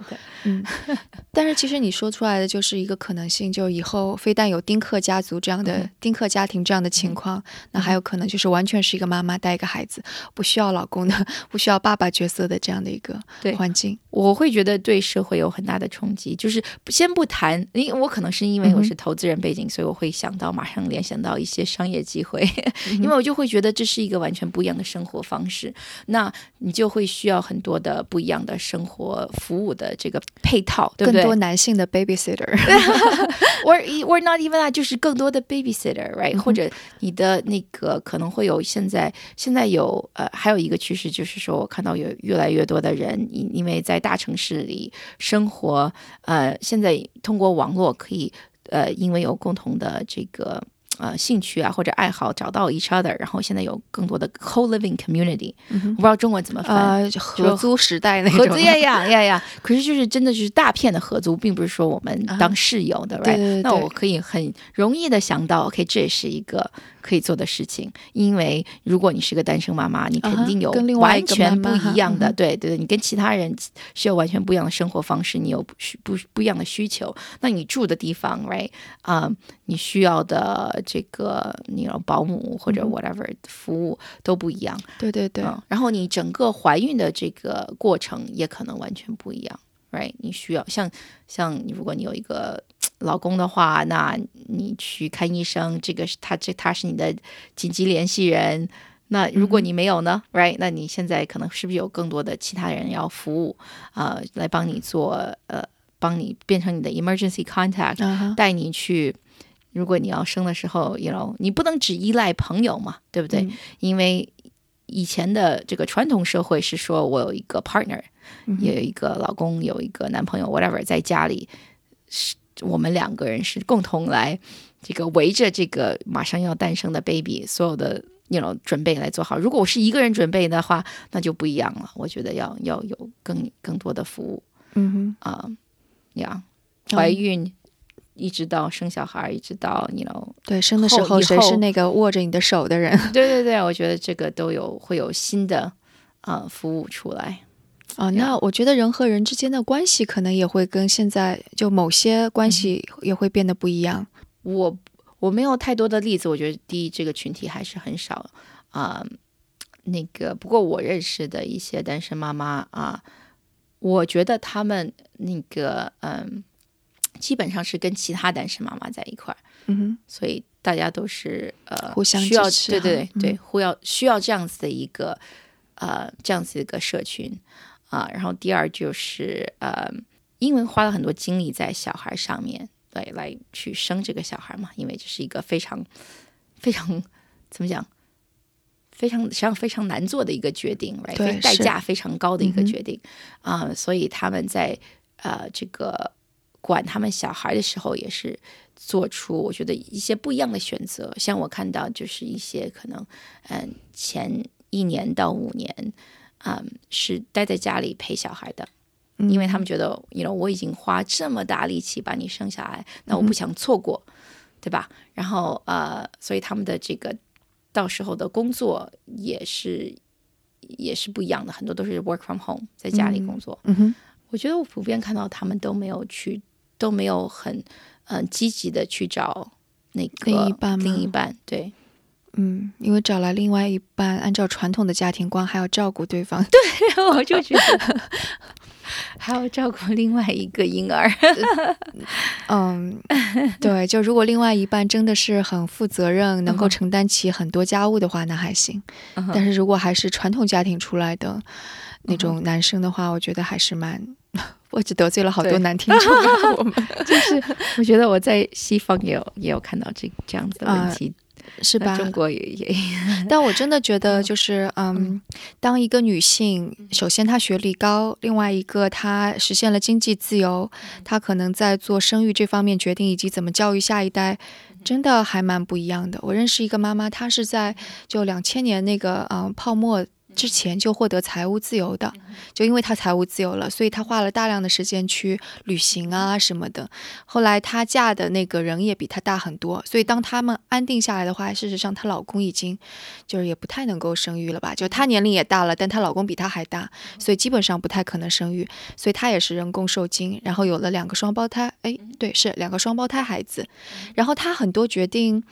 嗯，但是其实你说出来的就是一个可能性，就以后非但有丁克家族这样的丁克家庭这样的情况，那还有可能就是完全是一个妈妈带一个孩子，不需要老公的，不需要爸爸角色的这样的一个环境。我会觉得对社会有很大的冲击，就是先不谈，因为我可能是。因为我是投资人背景，所以我会想到马上联想到一些商业机会，因为我就会觉得这是一个完全不一样的生活方式。那你就会需要很多的不一样的生活服务的这个配套，对不对？更多男性的 babysitter，or or not even that，就是更多的 babysitter，right？或者你的那个可能会有现在现在有呃还有一个趋势，就是说我看到有越来越多的人因因为在大城市里生活，呃，现在通过网络可以。呃，因为有共同的这个呃兴趣啊或者爱好，找到 each other，然后现在有更多的 co-living community，我不知道中文怎么翻，合租时代那种，合租呀呀呀呀。可是就是真的就是大片的合租，并不是说我们当室友的，right？那我可以很容易的想到，OK，这也是一个。可以做的事情，因为如果你是个单身妈妈，你肯定有完全不一样的，对对对，你跟其他人是有完全不一样的生活方式，你有不不不一样的需求。那你住的地方，right 啊，你需要的这个你有保姆或者 whatever 服务都不一样，对对对。然后你整个怀孕的这个过程也可能完全不一样，right？你需要像像如果你有一个。老公的话，那你去看医生，这个是他这他是你的紧急联系人。那如果你没有呢，right？那你现在可能是不是有更多的其他人要服务啊，来帮你做呃，帮你变成你的 emergency contact，带你去。如果你要生的时候，you know，你不能只依赖朋友嘛，对不对？因为以前的这个传统社会是说我有一个 partner，有一个老公，有一个男朋友，whatever，在家里是。我们两个人是共同来这个围着这个马上要诞生的 baby，所有的 you know 准备来做好。如果我是一个人准备的话，那就不一样了。我觉得要要有更更多的服务嗯哼啊，怀嗯孕一直到生小孩，一直到 you know 对生的时候谁是那个握着你的手的人对对对，我觉得这个都有会有新的呃服务出来。啊？那我觉得人和人之间的关系可能也会跟现在就某些关系也会变得不一样。我我没有太多的例子，我觉得第一这个群体还是很少啊、那个不过我认识的一些单身妈妈啊、我觉得他们那个嗯，基本上是跟其他单身妈妈在一块儿，嗯所以大家都是呃互相需要对对对，互要需要这样子的一个呃这样子一个社群啊、然后第二就是呃，因为花了很多精力在小孩上面，来来去生这个小孩嘛，因为这是一个非常非常怎么讲？非常实际上非常难做的一个决定，right？对代价非常高的一个决定啊、所以他们在呃这个管他们小孩的时候，也是做出我觉得一些不一样的选择。像我看到就是一些可能嗯、前一年到五年，嗯是待在家里陪小孩的，嗯因为他们觉得，you know，我已经花这么大力气把你生下来，那我不想错过，对吧？然后呃，所以他们的这个到时候的工作也是也是不一样的，很多都是 work from home，在家里工作。嗯哼，我觉得我普遍看到他们都没有去，都没有很嗯、呃积极的去找那个另一半吗另一半对。嗯，因为找来另外一半，按照传统的家庭观，还要照顾对方。对 我就觉得还要照顾另外一个婴儿。嗯，对，就如果另外一半真的是很负责任，能够承担起很多家务的话，那还行。但是如果还是传统家庭出来的那种男生的话，我觉得还是蛮，我只得罪了好多对男听众啊。我们就是我觉得我在西方也有也有看到这这样子的问题，是吧？中国也也 但我真的觉得，就是嗯，当一个女性，首先她学历高，另外一个她实现了经济自由，她可能在做生育这方面决定以及怎么教育下一代，真的还蛮不一样的。我认识一个妈妈，她是在就两千年那个嗯泡沫。之前就获得财务自由的，就因为她财务自由了，所以她花了大量的时间去旅行啊什么的。后来她嫁的那个人也比她大很多，所以当他们安定下来的话，事实上她老公已经就是也不太能够生育了吧？就她年龄也大了，但她老公比她还大，所以基本上不太可能生育，所以她也是人工受精，然后有了两个双胞胎，哎，对，是两个双胞胎孩子，然后她很多决定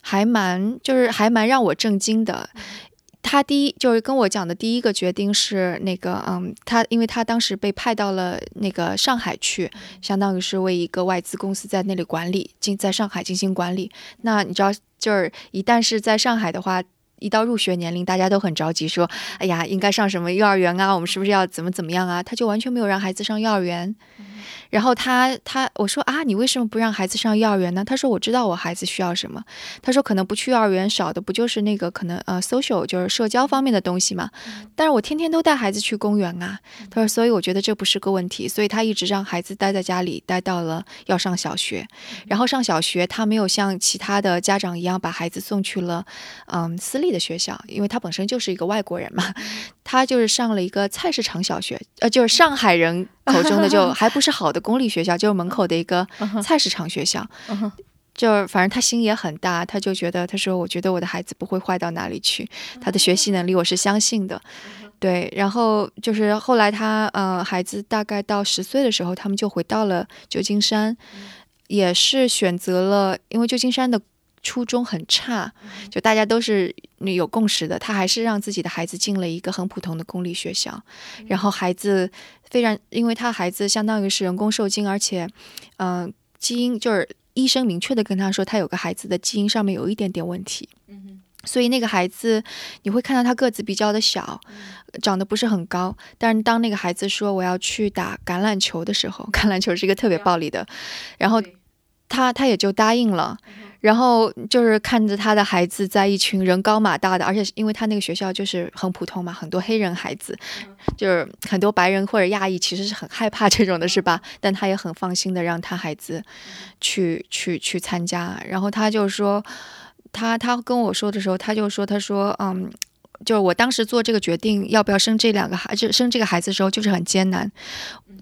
还蛮就是还蛮让我震惊的。她第一就是跟我讲的第一个决定是那个，嗯，他因为他当时被派到了那个上海去，相当于是为一个外资公司在那里管理，进在上海进行管理。那你知道，就是一旦是在上海的话，一到入学年龄，大家都很着急，说：“哎呀，应该上什么幼儿园啊？我们是不是要怎么怎么样啊？”他就完全没有让孩子上幼儿园。然后他他我说啊，你为什么不让孩子上幼儿园呢？他说我知道我孩子需要什么。他说可能不去幼儿园少的不就是那个可能呃 social 就是社交方面的东西嘛。但是我天天都带孩子去公园啊。他说所以我觉得这不是个问题，所以他一直让孩子待在家里，待到了要上小学。然后上小学，他没有像其他的家长一样把孩子送去了嗯私立的学校，因为他本身就是一个外国人嘛。他就是上了一个菜市场小学，呃，就是上海人口中的就 还不是好的公立学校，就是门口的一个菜市场学校。就是反正他心也很大，他就觉得他说，我觉得我的孩子不会坏到哪里去，他的学习能力我是相信的。对，然后就是后来他呃孩子大概到十岁的时候，他们就回到了旧金山，也是选择了，因为旧金山的初中很差，就大家都是有共识的，他还是让自己的孩子进了一个很普通的公立学校，然后孩子非常，因为他孩子相当于是人工受精，而且，嗯、基因就是医生明确的跟他说，他有个孩子的基因上面有一点点问题。所以那个孩子，你会看到他个子比较的小，长得不是很高。但是当那个孩子说我要去打橄榄球的时候，橄榄球是一个特别暴力的，然后他他也就答应了。然后就是看着他的孩子在一群人高马大的，而且因为他那个学校就是很普通嘛，很多黑人孩子，就是很多白人或者亚裔其实是很害怕这种的，是吧？但他也很放心的让他孩子去去去参加。然后他就说，他他跟我说的时候，他就说，他说，嗯，就是我当时做这个决定要不要生这两个孩，就生这个孩子的时候，就是很艰难。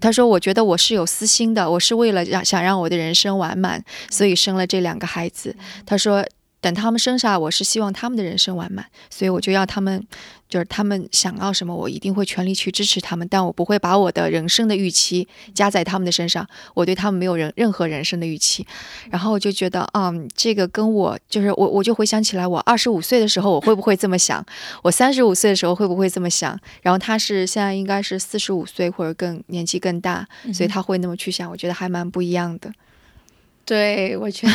他说，我觉得我是有私心的，我是为了让想让我的人生完满，所以生了这两个孩子。他说。等他们生下来，我是希望他们的人生完满，所以我就要他们，就是他们想要什么，我一定会全力去支持他们，但我不会把我的人生的预期加在他们的身上，我对他们没有人任何人生的预期。然后我就觉得，嗯，这个跟我就是我，我就回想起来，我二十五岁的时候我会不会这么想，我三十五岁的时候会不会这么想？然后他是现在应该是四十五岁或者更年纪更大，所以他会那么去想，我觉得还蛮不一样的。对，我觉得，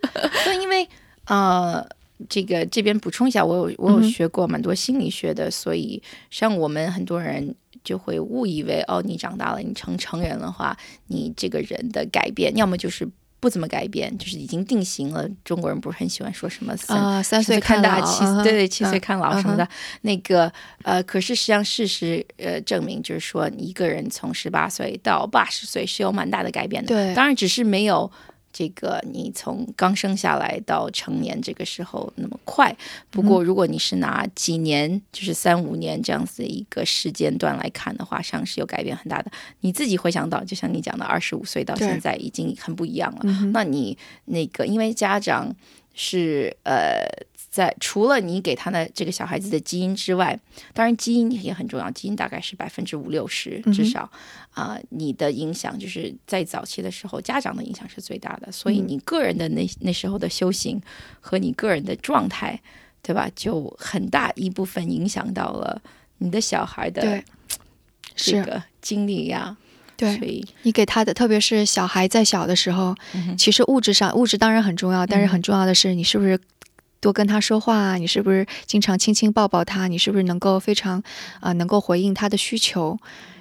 就因为。呃，这个这边补充一下，我有我有学过蛮多心理学的，所以像我们很多人就会误以为，哦，你长大了，你成成人的话，你这个人的改变，要么就是不怎么改变，就是已经定型了。中国人不是很喜欢说什么三三岁看大，七对对七岁看老什么的。那个呃，可是实际上事实呃证明，就是说一个人从十八岁到八十岁是有蛮大的改变的。对，当然只是没有。这个你从刚生下来到成年这个时候那么快，不过如果你是拿几年，就是三五年这样子一个时间段来看的话，上是有改变很大的。你自己回想到，就像你讲的，二十五岁到现在已经很不一样了。那你那个，因为家长是呃。在除了你给他的这个小孩子的基因之外，当然基因也很重要，基因大概是百分之五六十，至少啊，你的影响就是在早期的时候，家长的影响是最大的，所以你个人的那那时候的修行和你个人的状态，对吧？就很大一部分影响到了你的小孩的这个经历呀。对，你给他的，特别是小孩在小的时候，其实物质上物质当然很重要，但是很重要的是你是不是。多跟他说话，你是不是经常亲亲抱抱他？你是不是能够非常啊，能够回应他的需求？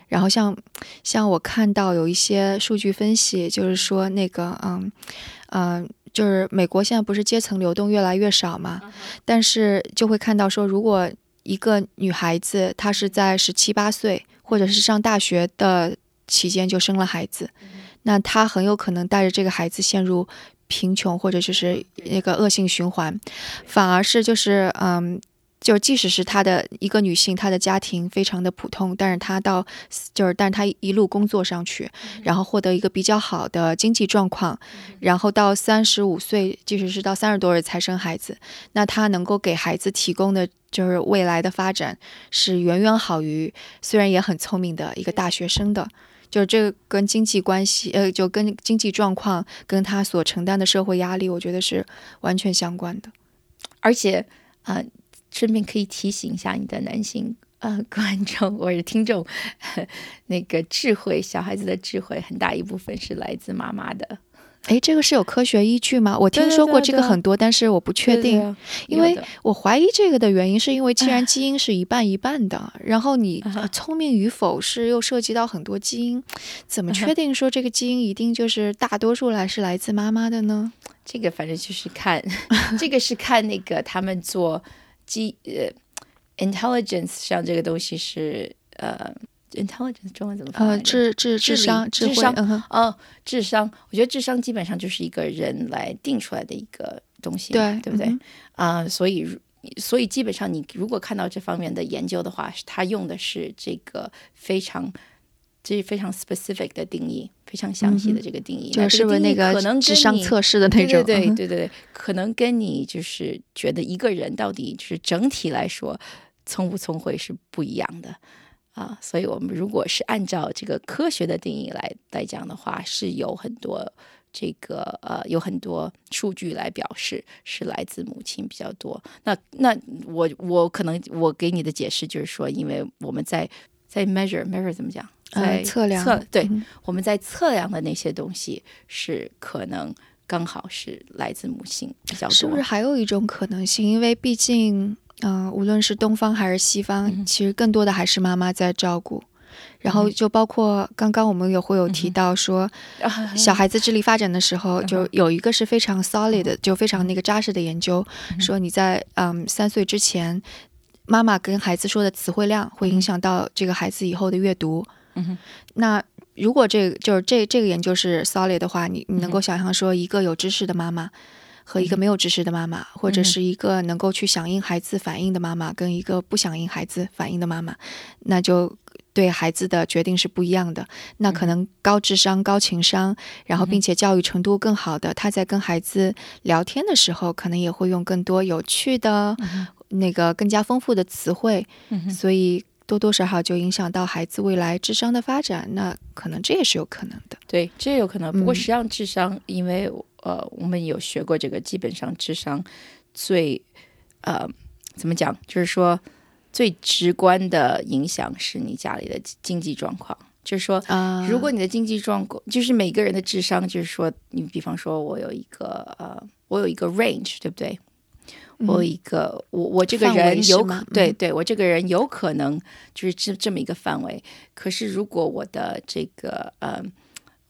然后像像我看到有一些数据分析，就是说那个嗯嗯，就是美国现在不是阶层流动越来越少嘛？但是就会看到说，如果一个女孩子她是在十七八岁或者是上大学的期间就生了孩子，那她很有可能带着这个孩子陷入。贫穷或者就是那个恶性循环，反而是就是嗯，就即使是她的一个女性，她的家庭非常的普通，但是她到就是但是她一路工作上去，然后获得一个比较好的经济状况，然后到三十五岁，即使是到三十多岁才生孩子，那她能够给孩子提供的就是未来的发展是远远好于虽然也很聪明的一个大学生的。就这个跟经济关系，呃，就跟经济状况，跟他所承担的社会压力，我觉得是完全相关的。而且，啊，顺便可以提醒一下你的男性呃观众或者听众，那个智慧，小孩子的智慧很大一部分是来自妈妈的。哎，这个是有科学依据吗？我听说过这个很多，但是我不确定，因为我怀疑这个的原因是因为既然基因是一半一半的，然后你聪明与否是又涉及到很多基因，怎么确定说这个基因一定就是大多数来是来自妈妈的呢？这个反正就是看，这个是看那个他们做基呃 intelligence 上这个东西是呃。Intelligence 中文怎么翻？呃，智智智商智商哦，智商。我觉得智商基本上就是一个人来定出来的一个东西，对对不对？啊，所以所以基本上你如果看到这方面的研究的话，他用的是这个非常这是非常 specific 的定义，非常详细的这个定义，就是那个可能智商测试的那种，对对对对，可能跟你就是觉得一个人到底就是整体来说聪不聪慧是不一样的。啊，所以我们如果是按照这个科学的定义来来讲的话，是有很多这个呃，有很多数据来表示是来自母亲比较多。那那我我可能我给你的解释就是说，因为我们在在 measure measure 怎么讲，在测量测对，我们在测量的那些东西是可能刚好是来自母亲比较多。是不是还有一种可能性？因为毕竟。嗯，无论是东方还是西方，其实更多的还是妈妈在照顾。然后就包括刚刚我们也会有提到说，小孩子智力发展的时候，就有一个是非常 solid，就非常那个扎实的研究，说你在嗯三岁之前，妈妈跟孩子说的词汇量会影响到这个孩子以后的阅读。嗯那如果这就是这这个研究是 solid 的话，你你能够想象说，一个有知识的妈妈。和一个没有知识的妈妈，或者是一个能够去响应孩子反应的妈妈，跟一个不响应孩子反应的妈妈，那就对孩子的决定是不一样的。那可能高智商、高情商，然后并且教育程度更好的，他在跟孩子聊天的时候，可能也会用更多有趣的、那个更加丰富的词汇，所以。多多少少就影响到孩子未来智商的发展，那可能这也是有可能的。对，这也有可能。不过实际上智商，因为呃，我们有学过这个，基本上智商最呃怎么讲，就是说最直观的影响是你家里的经济状况。就是说，如果你的经济状况，就是每个人的智商，就是说，你比方说我有一个呃，我有一个 range，对不对？我有一个我我这个人有可对对，我这个人有可能就是这这么一个范围。可是如果我的这个呃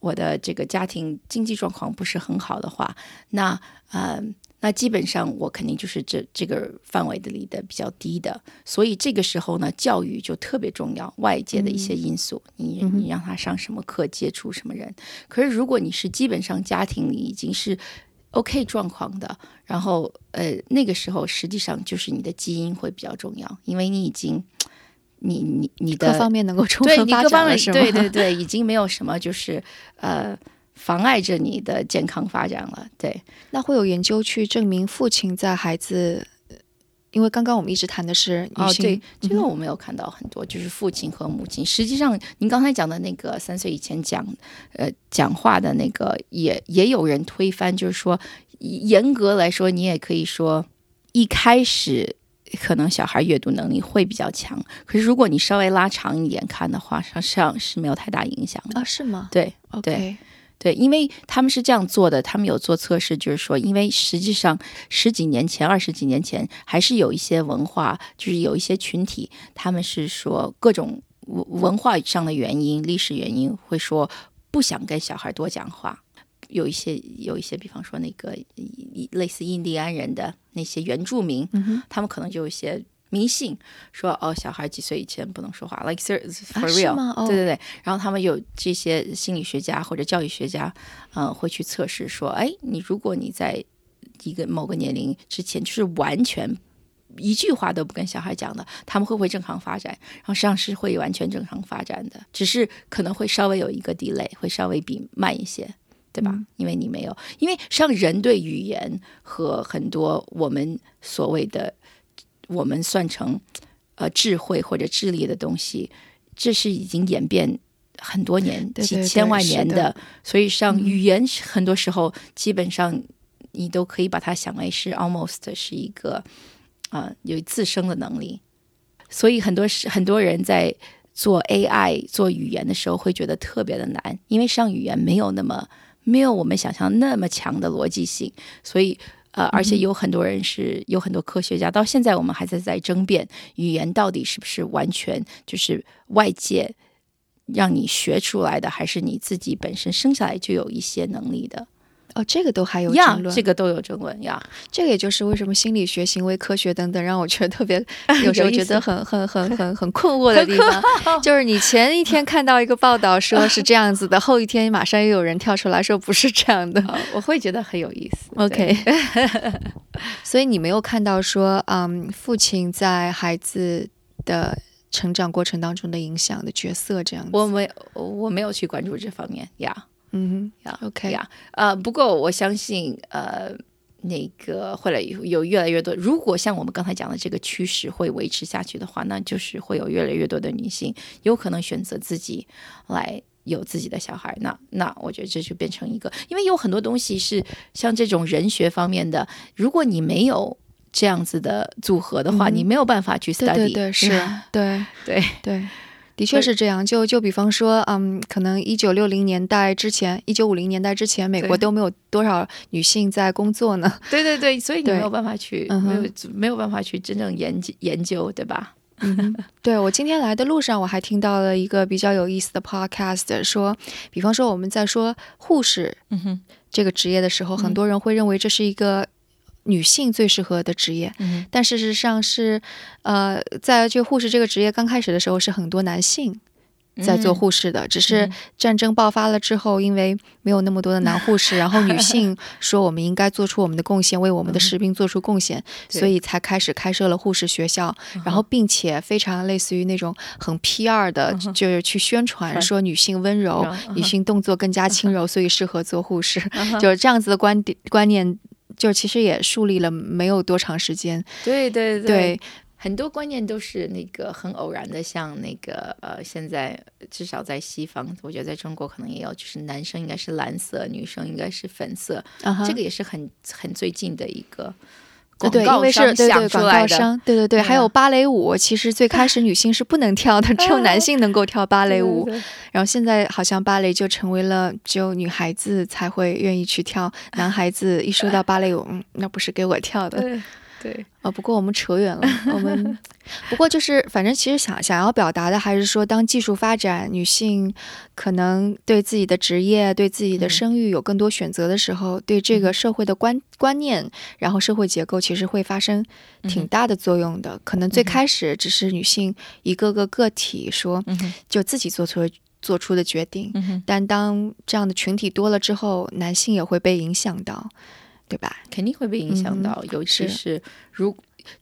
我的这个家庭经济状况不是很好的话，那呃那基本上我肯定就是这这个范围的里的比较低的。所以这个时候呢，教育就特别重要，外界的一些因素，你你让他上什么课，接触什么人。可是如果你是基本上家庭里已经是。OK 状况的，然后呃，那个时候实际上就是你的基因会比较重要，因为你已经，你你你的各方面能够充分发展了，是吗？对 对对，已经没有什么就是呃妨碍着你的健康发展了。对，那会有研究去证明父亲在孩子。因为刚刚我们一直谈的是哦，对，这个我没有看到很多，就是父亲和母亲。实际上，您刚才讲的那个三岁以前讲呃讲话的那个，也也有人推翻，就是说严格来说，你也可以说一开始可能小孩阅读能力会比较强，可是如果你稍微拉长一点看的话，实际上是没有太大影响的啊？是吗？对，OK。对，因为他们是这样做的，他们有做测试，就是说，因为实际上十几年前、二十几年前，还是有一些文化，就是有一些群体，他们是说各种文文化上的原因、历史原因，会说不想跟小孩多讲话。有一些，有一些，比方说那个类似印第安人的那些原住民，他们可能就有一些。迷信说哦，小孩几岁以前不能说话，like for real，对对对。然后他们有这些心理学家或者教育学家，嗯，会去测试说，哎，你如果你在一个某个年龄之前，就是完全一句话都不跟小孩讲的，他们会不会正常发展？然后实际上是会完全正常发展的，只是可能会稍微有一个 delay，会稍微比慢一些，对吧？因为你没有，因为像人对语言和很多我们所谓的。我们算成，呃，智慧或者智力的东西，这是已经演变很多年、几千万年的。所以，像语言，很多时候基本上你都可以把它想为是 almost 是一个啊有自生的能力。所以，很多是很多人在做 AI 做语言的时候会觉得特别的难，因为上语言没有那么没有我们想象那么强的逻辑性，所以。呃，而且有很多人是有很多科学家，到现在我们还在在争辩语言到底是不是完全就是外界让你学出来的，还是你自己本身生下来就有一些能力的。哦，这个都还有争论，这个都有争论呀。这个也就是为什么心理学、行为科学等等，让我觉得特别 有时候觉得很很很 很很困惑的地方，就是你前一天看到一个报道说是这样子的，后一天马上又有人跳出来说不是这样的，我会觉得很有意思。OK，所以你没有看到说，嗯，父亲在孩子的成长过程当中的影响的角色这样子，我没我没有去关注这方面呀。嗯呀，OK 呀，呃，不过我相信，呃，那个会来有越来越多。如果像我们刚才讲的这个趋势会维持下去的话，那就是会有越来越多的女性有可能选择自己来有自己的小孩。那那我觉得这就变成一个，因为有很多东西是像这种人学方面的，如果你没有这样子的组合的话，你没有办法去 study。对对对，是，对对对。的确是这样，就就比方说，嗯，可能一九六零年代之前，一九五零年代之前，美国都没有多少女性在工作呢。对对对，所以你没有办法去，没有没有办法去真正研究研究，对吧？对我今天来的路上，我还听到了一个比较有意思的 podcast，说，比方说我们在说护士这个职业的时候，很多人会认为这是一个。女性最适合的职业，但事实上是，呃，在这护士这个职业刚开始的时候，是很多男性在做护士的，只是战争爆发了之后，因为没有那么多的男护士，然后女性说我们应该做出我们的贡献，为我们的士兵做出贡献，所以才开始开设了护士学校，然后并且非常类似于那种很 P 二的，就是去宣传说女性温柔，女性动作更加轻柔，所以适合做护士，就是这样子的观点观念，就其实也树立了没有多长时间，对对对。很多观念都是那个很偶然的，像那个呃，现在至少在西方，我觉得在中国可能也有，就是男生应该是蓝色，女生应该是粉色，这个也是很很最近的一个广告商想出来的。对对对，还有芭蕾舞，其实最开始女性是不能跳的，只有男性能够跳芭 蕾舞，然后现在好像芭蕾就成为了只有女孩子才会愿意去跳，男孩子一说到芭蕾舞，嗯，那不是给我跳的。对啊，不过我们扯远了。我们不过就是，反正其实想想要表达的，还是说，当技术发展，女性可能对自己的职业、对自己的生育有更多选择的时候，对这个社会的观观念，然后社会结构，其实会发生挺大的作用的。可能最开始只是女性一个个个体说，就自己做出做出的决定，但当这样的群体多了之后，男性也会被影响到。对吧？肯定会被影响到，尤其是如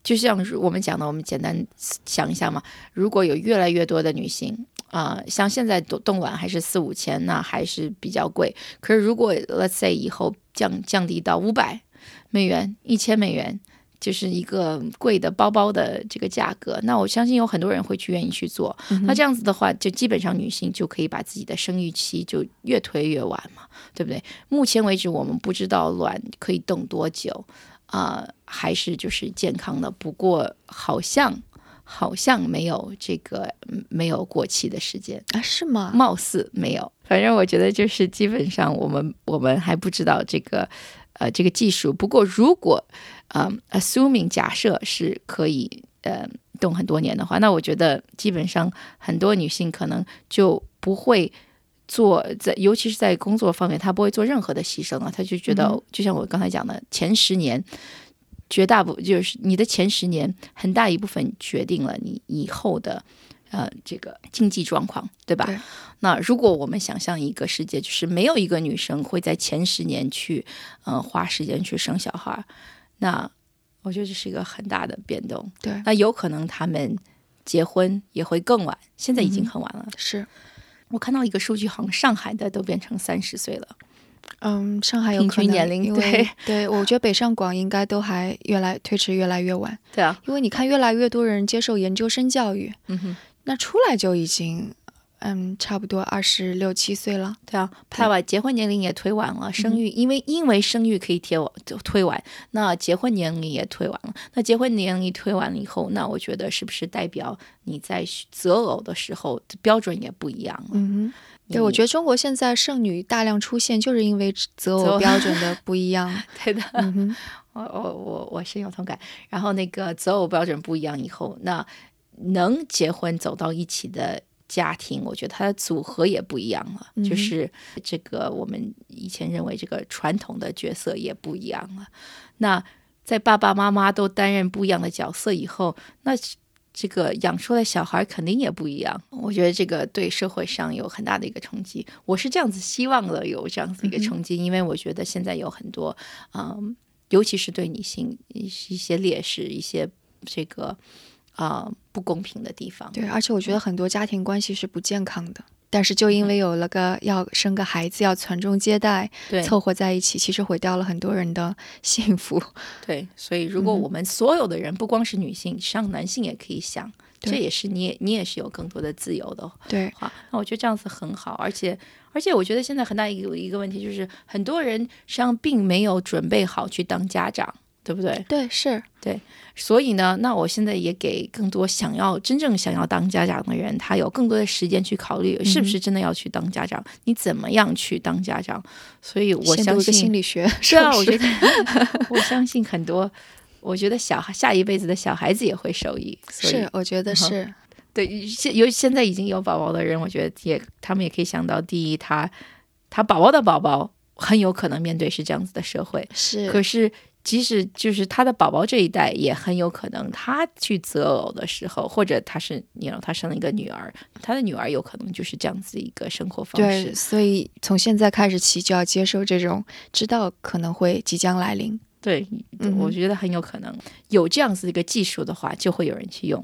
就像我们讲的，我们简单想一下嘛。如果有越来越多的女性啊，像现在冻冻卵还是四五千，那还是比较贵。可是如果 Let's say 以后降降低到五百美元、一千美元。就是一个贵的包包的这个价格，那我相信有很多人会去愿意去做。那这样子的话，就基本上女性就可以把自己的生育期就越推越晚嘛，对不对？目前为止，我们不知道卵可以冻多久啊，还是就是健康的。不过好像好像没有这个没有过期的时间啊？是吗？貌似没有。反正我觉得就是基本上我们我们还不知道这个呃这个技术。不过如果嗯，assuming 假设是可以呃动很多年的话，那我觉得基本上很多女性可能就不会做在，尤其是在工作方面，她不会做任何的牺牲了。她就觉得，就像我刚才讲的，前十年绝大部就是你的前十年，很大一部分决定了你以后的呃这个经济状况，对吧？那如果我们想象一个世界，就是没有一个女生会在前十年去嗯花时间去生小孩。那我觉得这是一个很大的变动，对。那有可能他们结婚也会更晚，现在已经很晚了。是我看到一个数据，好像上海的都变成三十岁了。嗯，上海有可能年龄对对，我觉得北上广应该都还越来推迟越来越晚。对啊，因为你看越来越多人接受研究生教育，嗯哼，那出来就已经。嗯，差不多二十六七岁了。对啊，他把结婚年龄也推晚了，生育因为因为生育可以贴就推晚，那结婚年龄也推晚了。那结婚年龄推晚了以后，那我觉得是不是代表你在择偶的时候标准也不一样了？嗯，对，我觉得中国现在剩女大量出现，就是因为择偶标准的不一样。对的，我我我我深有同感。然后那个择偶标准不一样以后，那能结婚走到一起的。家庭，我觉得它的组合也不一样了，就是这个我们以前认为这个传统的角色也不一样了。那在爸爸妈妈都担任不一样的角色以后，那这个养出来小孩肯定也不一样。我觉得这个对社会上有很大的一个冲击。我是这样子希望的，有这样子一个冲击，因为我觉得现在有很多，嗯，尤其是对女性一些劣势，一些这个。啊，不公平的地方。对，而且我觉得很多家庭关系是不健康的，但是就因为有了个要生个孩子，要传宗接代，凑合在一起，其实毁掉了很多人的 幸福。对，所以如果我们所有的人，不光是女性，像男性也可以想，这也是你也你也是有更多的自由的。对，好，那我觉得这样子很好，而且而且我觉得现在很大一个一个问题就是，很多人实际上并没有准备好去当家长。对不对？对，是对，所以呢，那我现在也给更多想要真正想要当家长的人，他有更多的时间去考虑是不是真的要去当家长，你怎么样去当家长？所以我相信心理学是啊，我觉得 我相信很多，我觉得小孩下一辈子的小孩子也会受益。是，我觉得是对，现有现在已经有宝宝的人，我觉得也他们也可以想到，第一，他他宝宝的宝宝。很有可能面对是这样子的社会，是。可是即使就是他的宝宝这一代，也很有可能他去择偶的时候，或者他是你 know, 他生了一个女儿，他的女儿有可能就是这样子一个生活方对，式。所以从现在开始起就要接受这种，知道可能会即将来临。对，嗯我觉得很有可能有这样子一个技术的话，就会有人去用。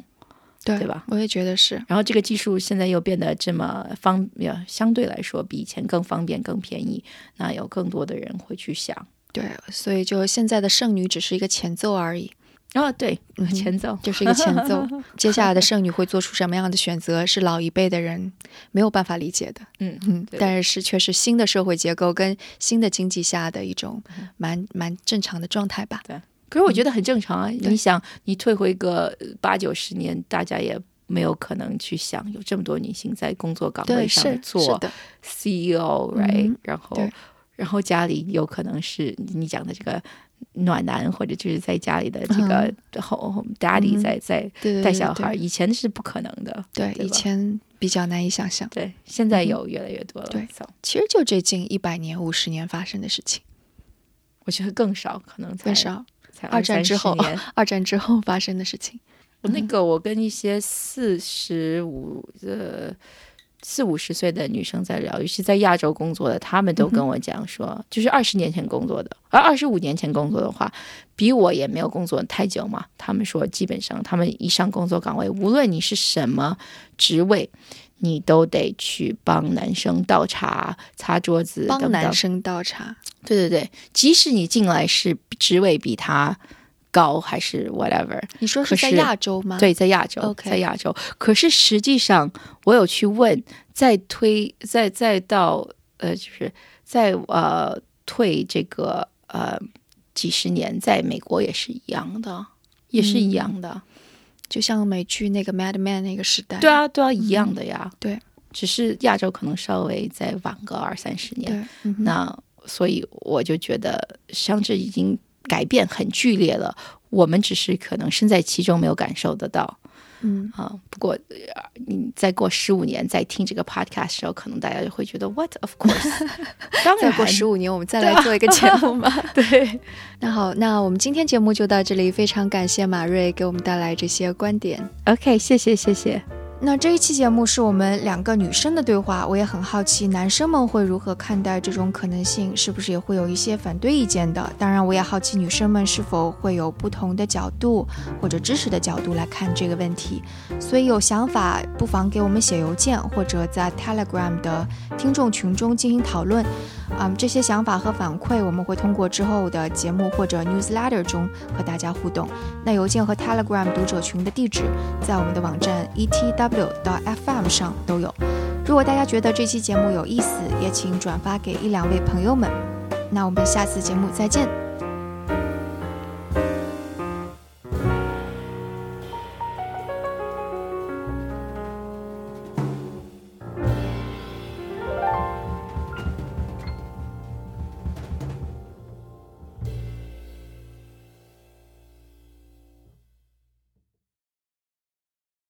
对对吧？我也觉得是。然后这个技术现在又变得这么方，便相对来说比以前更方便、更便宜，那有更多的人会去想。对，所以就现在的剩女只是一个前奏而已，哦，对，前奏，就是一个前奏。接下来的剩女会做出什么样的选择，是老一辈的人没有办法理解的。嗯嗯，但是却是新的社会结构跟新的经济下的一种蛮蛮正常的状态吧。对可是我觉得很正常啊。对你想，你退回个呃八九十年，大家也没有可能去想有这么多女性在工作岗位，上做，CEO，right？、嗯然后对，然后家里有可能是你讲的这个暖男，或者就是在家里的这个后 daddy 嗯在在带小孩，对以前是不可能的。对，以前比较难以想象。对，现在有越来越多了。对其实就这近一百年、五十年发生的事情，我觉得更少，可能才更少。才二战之后二战之后发生的事情。我那个我跟一些四十五呃四五十岁的女生在聊，尤其在亚洲工作的，她们都跟我讲说，就是二十年前工作的，而二十五年前工作的话，比我也没有工作太久嘛。他们说，基本上他们一上工作岗位，无论你是什么职位。你都得去帮男生倒茶、擦桌子，帮男生倒茶，对对对，即使你进来是职位比他高还是 whatever，你说是在亚洲吗？，对，在亚洲 OK 在亚洲。可是实际上，我有去问，再推，再再到呃，就是再呃退这个呃几十年，在美国也是一样的，也是一样的。就像美剧那个《Mad Men》那个时代。对啊，对啊，一样的呀。对，只是亚洲可能稍微再晚个二三十年。那所以我就觉得，相这已经改变很剧烈了。我们只是可能身在其中，没有感受得到。嗯，啊，不过呃你再过十五年再听这个 podcast 的时候，可能大家就会觉得 What of course，当再过十五年我们再来做一个节目吧。对，那好，那我们今天节目就到这里，非常感谢马瑞给我们带来这些观点。OK，谢谢谢谢。那这一期节目是我们两个女生的对话，我也很好奇男生们会如何看待这种可能性，是不是也会有一些反对意见的？当然，我也好奇女生们是否会有不同的角度或者知识的角度来看这个问题。所以有想法不妨给我们写邮件，或者在 Telegram 的听众群中进行讨论。嗯，这些想法和反馈我们会通过之后的节目或者 newsletter 中和大家互动。那邮件和 Telegram 读者群的地址在我们的网站 et w 到 FM 上都有。如果大家觉得这期节目有意思，也请转发给一两位朋友们。那我们下次节目再见。